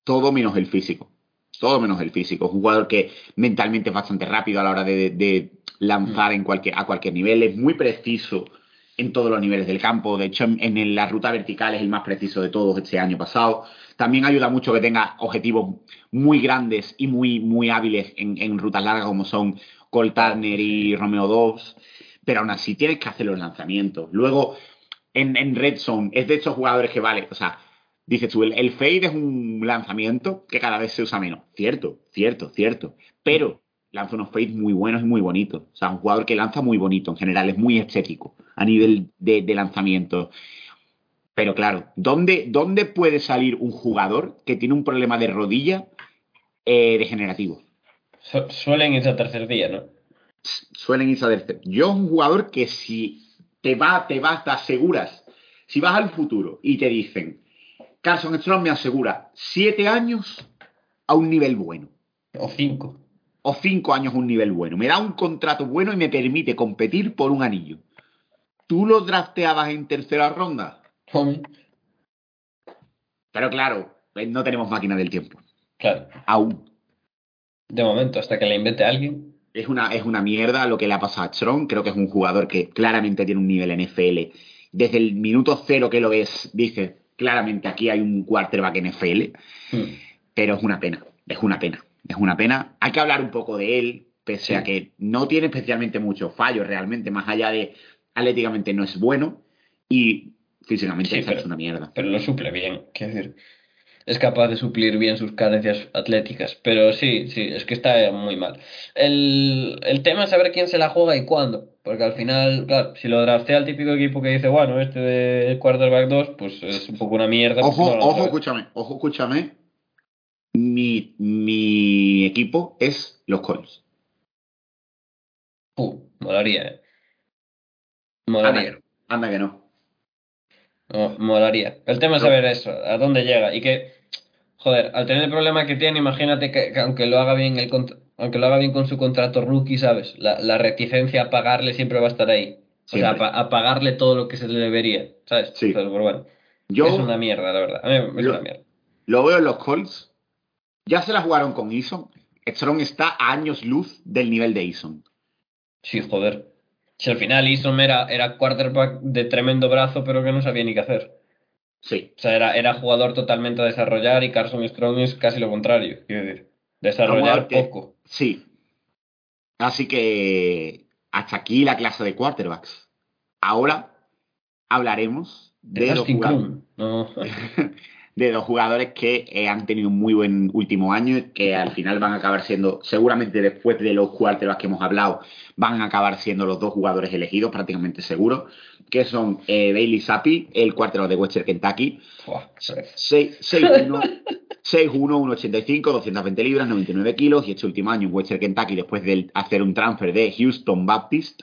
Speaker 1: todo menos el físico. Todo menos el físico. Es un jugador que mentalmente es bastante rápido a la hora de, de lanzar en cualquier, a cualquier nivel. Es muy preciso en todos los niveles del campo. De hecho, en, en la ruta vertical es el más preciso de todos este año pasado. También ayuda mucho que tenga objetivos muy grandes y muy, muy hábiles en, rutas largas como son Cole Turner y Romeo Dobbs. Pero aún así tienes que hacer los lanzamientos. Luego, en, en Red Zone, es de esos jugadores que vale, o sea, dices tú, el, el fade es un lanzamiento que cada vez se usa menos. Cierto, cierto, cierto. Pero lanza unos fades muy buenos y muy bonitos. O sea, un jugador que lanza muy bonito en general, es muy estético a nivel de, de lanzamiento. Pero claro, ¿dónde, ¿dónde puede salir un jugador que tiene un problema de rodilla eh, degenerativo?
Speaker 2: Su- suelen irse a tercer día, ¿no?
Speaker 1: suelen irse a tercer. Yo es un jugador que si te va, te vas, te aseguras, si vas al futuro y te dicen, Carson Strong me asegura siete años a un nivel bueno,
Speaker 2: O cinco.
Speaker 1: o cinco años a un nivel bueno, me da un contrato bueno y me permite competir por un anillo. ¿Tú lo drafteabas en tercera ronda?
Speaker 2: Homie.
Speaker 1: Pero claro, eh, no tenemos máquina del tiempo,
Speaker 2: Claro.
Speaker 1: aún.
Speaker 2: De momento, hasta que la invente alguien.
Speaker 1: Es una, es una mierda lo que le ha pasado a Strong. Creo que es un jugador que claramente tiene un nivel NFL. Desde el minuto cero que lo ves, dice claramente aquí hay un quarterback NFL.
Speaker 2: Hmm.
Speaker 1: Pero es una pena, es una pena, es una pena. Hay que hablar un poco de él, pese
Speaker 2: Sí.
Speaker 1: a que no tiene especialmente muchos fallos realmente, más allá de atléticamente no es bueno y físicamente
Speaker 2: Sí,
Speaker 1: está
Speaker 2: pero-
Speaker 1: hecho una mierda.
Speaker 2: Pero lo suple bien. Quiero decir. es capaz de suplir bien sus carencias atléticas. Pero sí, sí, es que está muy mal. El, el tema es saber quién se la juega y cuándo. Porque al final, claro, si lo draftea el típico equipo que dice, bueno, este de quarterback 2, pues es un poco una mierda.
Speaker 1: Ojo,
Speaker 2: no lo
Speaker 1: ojo,
Speaker 2: sabe.
Speaker 1: escúchame, ojo, escúchame. Mi, mi equipo es los Colts.
Speaker 2: Uh, molaría, eh.
Speaker 1: Anda
Speaker 2: Molaría.
Speaker 1: que no. Anda que no.
Speaker 2: No, molaría. El tema es saber eso, a dónde llega. Y que, joder, al tener el problema que tiene, imagínate que, que aunque lo haga bien el aunque lo haga bien con su contrato rookie, ¿sabes? La, la reticencia a pagarle siempre va a estar ahí. O sea, a, pagarle todo lo que se le debería, ¿sabes?
Speaker 1: Sí.
Speaker 2: Pues bueno,
Speaker 1: Yo
Speaker 2: es una mierda, la verdad. A mí es
Speaker 1: Yo-
Speaker 2: una mierda.
Speaker 1: lo veo en los Colts. Ya se la jugaron con Eason. Strong está a años luz del nivel de Eason.
Speaker 2: Sí, joder. Si al final Eason era, era quarterback de tremendo brazo, pero que no sabía ni qué hacer.
Speaker 1: Sí.
Speaker 2: O sea, era, era jugador totalmente a desarrollar y Carson Strong es casi lo contrario. Quiero decir, desarrollar
Speaker 1: que-
Speaker 2: poco.
Speaker 1: Sí. Así que hasta aquí la clase de quarterbacks. Ahora hablaremos de,
Speaker 2: Justin
Speaker 1: jugadores.
Speaker 2: No.
Speaker 1: de dos jugadores que eh, han tenido un muy buen último año y que al final van a acabar siendo, seguramente después de los quarterbacks que hemos hablado, van a acabar siendo los dos jugadores elegidos, prácticamente seguro, que son eh, Bailey Zappi, el quarterback de Western Kentucky,
Speaker 2: Buah, pereza.
Speaker 1: 6- 6'1", 6'1", 1'85", 220 libras, 99 kilos, y este último año en Western Kentucky, después de hacer un transfer de Houston Baptist,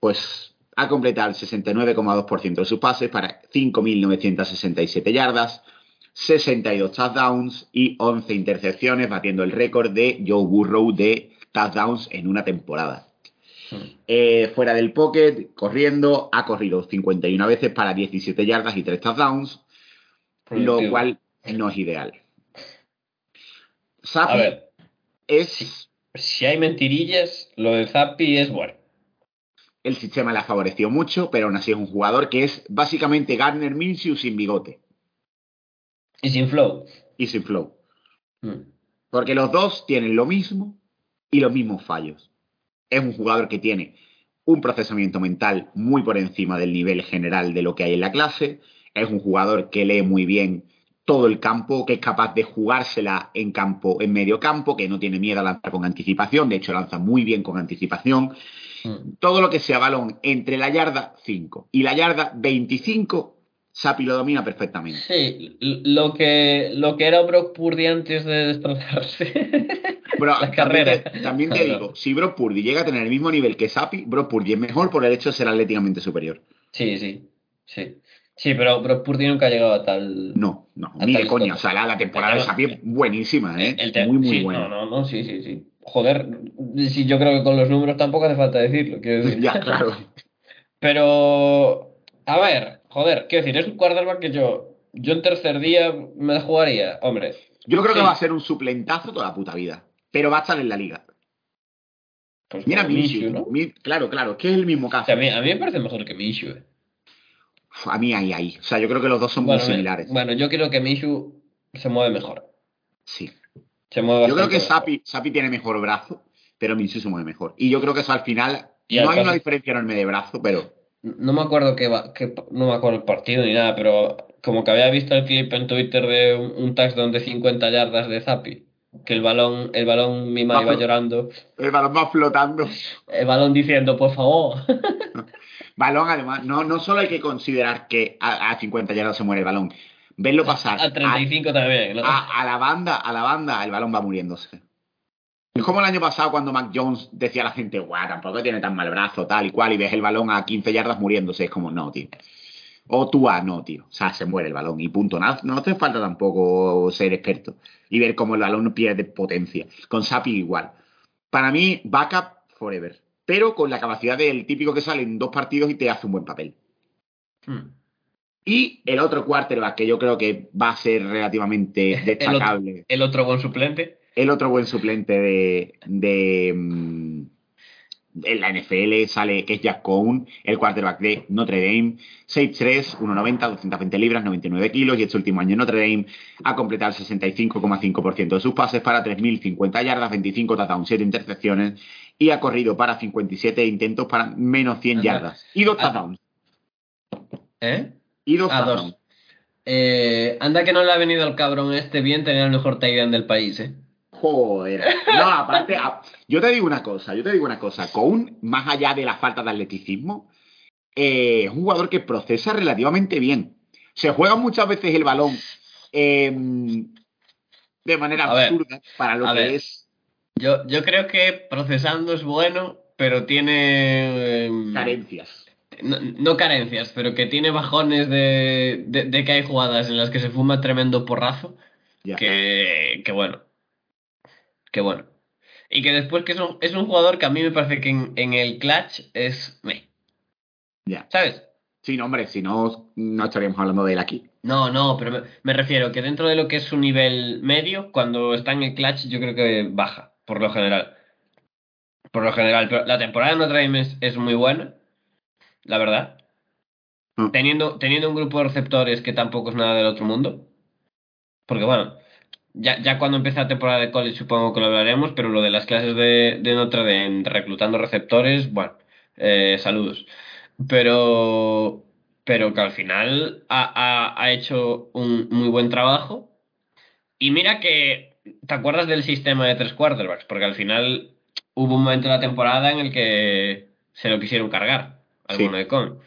Speaker 1: pues ha completado el 69,2% de sus pases para 5.967 yardas, 62 touchdowns y 11 intercepciones, batiendo el récord de Joe Burrow de touchdowns en una temporada. Eh, fuera del pocket, corriendo, ha corrido 51 veces para 17 yardas y 3 touchdowns, lo cual no es ideal.
Speaker 2: A
Speaker 1: Sapi
Speaker 2: ver,
Speaker 1: es
Speaker 2: si hay mentirillas, lo de Zappi es bueno.
Speaker 1: El sistema le ha favorecido mucho, pero aún así es un jugador que es básicamente Gardner Minshew sin bigote
Speaker 2: Y sin flow.
Speaker 1: y sin flow.
Speaker 2: Mm.
Speaker 1: Porque los dos tienen lo mismo y los mismos fallos. Es un jugador que tiene un procesamiento mental muy por encima del nivel general de lo que hay en la clase. Es un jugador que lee muy bien todo el campo, que es capaz de jugársela en campo, en medio campo, que no tiene miedo a lanzar con anticipación, de hecho lanza muy bien con anticipación.
Speaker 2: Mm.
Speaker 1: Todo lo que sea balón entre la yarda 5 y la yarda 25, Sapi lo domina perfectamente.
Speaker 2: Sí, lo que, lo que era Brock Purdy antes de destrozarse.
Speaker 1: Bro,
Speaker 2: La
Speaker 1: también te, también te
Speaker 2: Claro.
Speaker 1: digo, si Brock Purdy llega a tener el mismo nivel que Sapi, Brock Purdy es mejor por el hecho de ser atléticamente superior.
Speaker 2: Sí, sí, sí. Sí, pero Brock Purdy nunca ha llegado a tal...
Speaker 1: No, no, ni de coña. O sea, la, la temporada de Sapi es buenísima, ¿eh?
Speaker 2: El
Speaker 1: muy, muy
Speaker 2: sí,
Speaker 1: buena.
Speaker 2: No, no, no, sí, sí, sí. Joder, sí, yo creo que con los números tampoco hace falta decirlo. Quiero decir.
Speaker 1: ya, claro.
Speaker 2: Pero, a ver, joder, quiero decir, es un quarterback que yo, yo en tercer día me la jugaría. Hombre,
Speaker 1: Yo creo que
Speaker 2: Sí.
Speaker 1: va a ser un suplentazo toda la puta vida. Pero va a estar en la liga.
Speaker 2: pues
Speaker 1: Mira Minshew.
Speaker 2: ¿no?
Speaker 1: Mi- claro, claro, que es el mismo
Speaker 2: O
Speaker 1: caso.
Speaker 2: sea, a, mí, a mí me parece mejor que Minshew. eh.
Speaker 1: A mí ahí, ahí. O sea, yo creo que los dos son
Speaker 2: Bueno,
Speaker 1: muy
Speaker 2: me-
Speaker 1: similares.
Speaker 2: bueno, yo creo que Minshew se mueve mejor.
Speaker 1: Sí.
Speaker 2: Se mueve
Speaker 1: Yo creo que. Sapi, Sapi tiene mejor brazo, pero Minshew se mueve mejor. Y yo creo que eso al final.
Speaker 2: Y
Speaker 1: no
Speaker 2: al
Speaker 1: hay
Speaker 2: caso-
Speaker 1: una diferencia enorme de brazo, pero.
Speaker 2: No me acuerdo va, qué- no me acuerdo el partido ni nada, pero como que había visto el clip en Twitter de un, un touchdown de 50 yardas de Zappi, que el balón, el balón Mima
Speaker 1: Va
Speaker 2: iba llorando,
Speaker 1: El balón va flotando.
Speaker 2: el balón diciendo, por favor.
Speaker 1: Balón, además, no, no solo hay que considerar que a, a 50 yardas se muere el balón. Verlo pasar
Speaker 2: A 35 también, ¿no?
Speaker 1: a, a la banda, a la banda, el balón va muriéndose. Es como el año pasado cuando Mac Jones decía a la gente, guau, tampoco tiene tan mal brazo, tal y cual, y ves el balón a 15 yardas muriéndose. Es como, no, tío. O tú a no, tío. O sea, se muere el balón y punto. No, no hace falta tampoco ser experto y ver cómo el balón pierde potencia. Con Sapi igual. Para mí, backup forever. Pero con la capacidad del típico que sale en dos partidos y te hace un buen papel.
Speaker 2: Hmm.
Speaker 1: Y el otro quarterback que yo creo que va a ser relativamente
Speaker 2: El otro,
Speaker 1: destacable,
Speaker 2: el otro buen suplente.
Speaker 1: el otro buen suplente de, de, mm, en la NFL sale, que es Jack Cohn, el quarterback de Notre Dame, 6'3, 1'90, 220 libras, 99 kilos, y este último año en Notre Dame ha completado el 65,5% de sus pases para 3.050 yardas, 25 touchdowns, 7 intercepciones, y ha corrido para 57 intentos para menos 100
Speaker 2: Anda.
Speaker 1: yardas, y dos
Speaker 2: Ah.
Speaker 1: touchdowns.
Speaker 2: ¿Eh?
Speaker 1: Y dos.
Speaker 2: Eh, anda que no le ha venido al cabrón este bien tener el mejor end del país, ¿eh?
Speaker 1: Joder. No, aparte, yo te digo una cosa, yo te digo una cosa. Cohn, más allá de la falta de atleticismo, eh, es un jugador que procesa relativamente bien. Se juega muchas veces el balón eh, de manera
Speaker 2: A ver,
Speaker 1: absurda para lo que
Speaker 2: ver.
Speaker 1: es
Speaker 2: Yo, yo creo que procesando es bueno, pero tiene... em,
Speaker 1: carencias.
Speaker 2: No, no carencias, pero que tiene bajones de, de, de que hay jugadas en las que se fuma tremendo porrazo, que, que bueno. Que bueno. Y que después que es un, es un jugador que a mí me parece que en, en el clutch es...
Speaker 1: Ya.
Speaker 2: ¿Sabes?
Speaker 1: Sí, no, hombre, si no, no estaríamos hablando de él aquí.
Speaker 2: No, no, pero me, me refiero que dentro de lo que es su nivel medio, cuando está en el clutch, yo creo que baja, por lo general. Por lo general, pero la temporada de Notre Dame es, es muy buena, la verdad.
Speaker 1: Mm.
Speaker 2: Teniendo, teniendo un grupo de receptores que tampoco es nada del otro mundo. Porque bueno, ya, ya cuando empiece la temporada de college supongo que lo hablaremos, pero lo de las clases de, de Notre Dame reclutando receptores, bueno, eh, saludos. Pero, pero que al final ha, ha- ha hecho un muy buen trabajo. Y mira que, ¿te acuerdas del sistema de tres quarterbacks? Porque al final hubo un momento en la temporada en el que se lo quisieron cargar, alguno
Speaker 1: Sí.
Speaker 2: de con.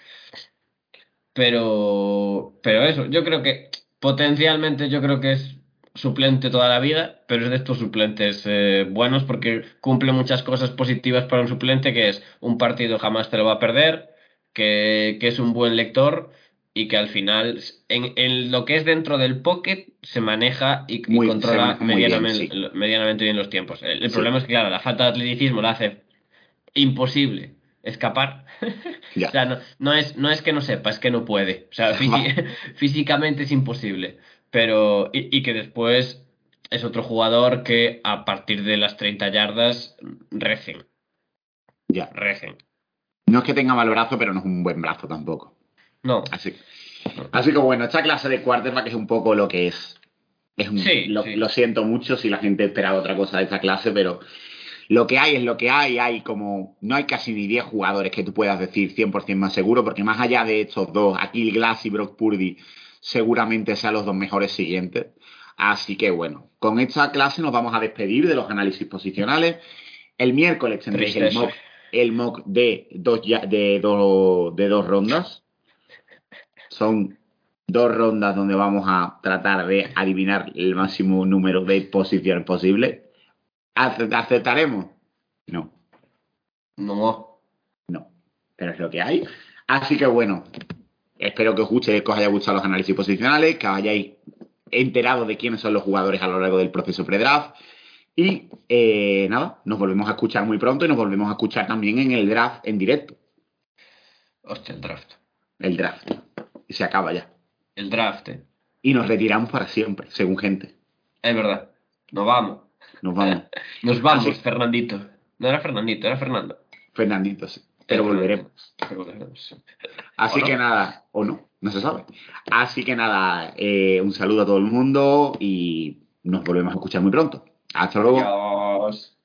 Speaker 2: Pero, pero eso, yo creo que potencialmente yo creo que es suplente toda la vida, pero es de estos suplentes eh, buenos porque cumple muchas cosas positivas para un suplente, que es un partido jamás te lo va a perder, que, que es un buen lector y que al final en, en lo que es dentro del pocket se maneja y,
Speaker 1: Muy-
Speaker 2: controla
Speaker 1: maneja muy bien,
Speaker 2: medianamente,
Speaker 1: sí.
Speaker 2: medianamente bien los tiempos. El, el
Speaker 1: Sí.
Speaker 2: problema es que, claro, la falta de atleticismo la hace imposible escapar.
Speaker 1: Ya.
Speaker 2: O sea, no, no es, no es que no sepa, es que no puede. O sea, físi- físicamente es imposible. Pero, y, y que después es otro jugador que a partir de las 30 yardas recen,
Speaker 1: Ya.
Speaker 2: recen.
Speaker 1: No es que tenga mal brazo, pero no es un buen brazo tampoco.
Speaker 2: No,
Speaker 1: Así, así que bueno, esta clase de quarterback es un poco lo que es. es un-
Speaker 2: Sí,
Speaker 1: lo,
Speaker 2: sí.
Speaker 1: lo siento mucho si la gente esperaba otra cosa de esta clase, pero lo que hay es lo que hay. Hay como. No hay casi ni 10 jugadores que tú puedas decir 100% más seguro, porque más allá de estos dos, Akil Glass y Brock Purdy, seguramente sean los dos mejores siguientes. Así que bueno, con esta clase nos vamos a despedir de los análisis posicionales. El miércoles tendréis el mock, el mock de dos, ya- de, dos, de dos rondas. Son dos rondas donde vamos a tratar de adivinar el máximo número de posiciones posible. ¿Ace- ¿Aceptaremos? No,
Speaker 2: no.
Speaker 1: no. Pero es lo que hay. Así que bueno, espero que os guste, que os haya gustado los análisis posicionales, que os hayáis enterado de quiénes son los jugadores a lo largo del proceso pre-draft. Y eh, nada, nos volvemos a escuchar muy pronto y nos volvemos a escuchar también en el draft en directo.
Speaker 2: Hostia, el draft.
Speaker 1: El draft. Y se acaba ya.
Speaker 2: El draft, eh.
Speaker 1: Y nos retiramos para siempre, según gente.
Speaker 2: Es verdad. Nos vamos.
Speaker 1: Nos vamos.
Speaker 2: Nos vamos,
Speaker 1: Así-
Speaker 2: Fernandito. No era Fernandito, era Fernando.
Speaker 1: Fernandito, sí. Pero volveremos.
Speaker 2: Fernando. Pero volveremos.
Speaker 1: Así que nada, o no, no se sabe. Así que nada, eh, un saludo a todo el mundo y nos volvemos a escuchar muy pronto. Hasta luego.
Speaker 2: Adiós.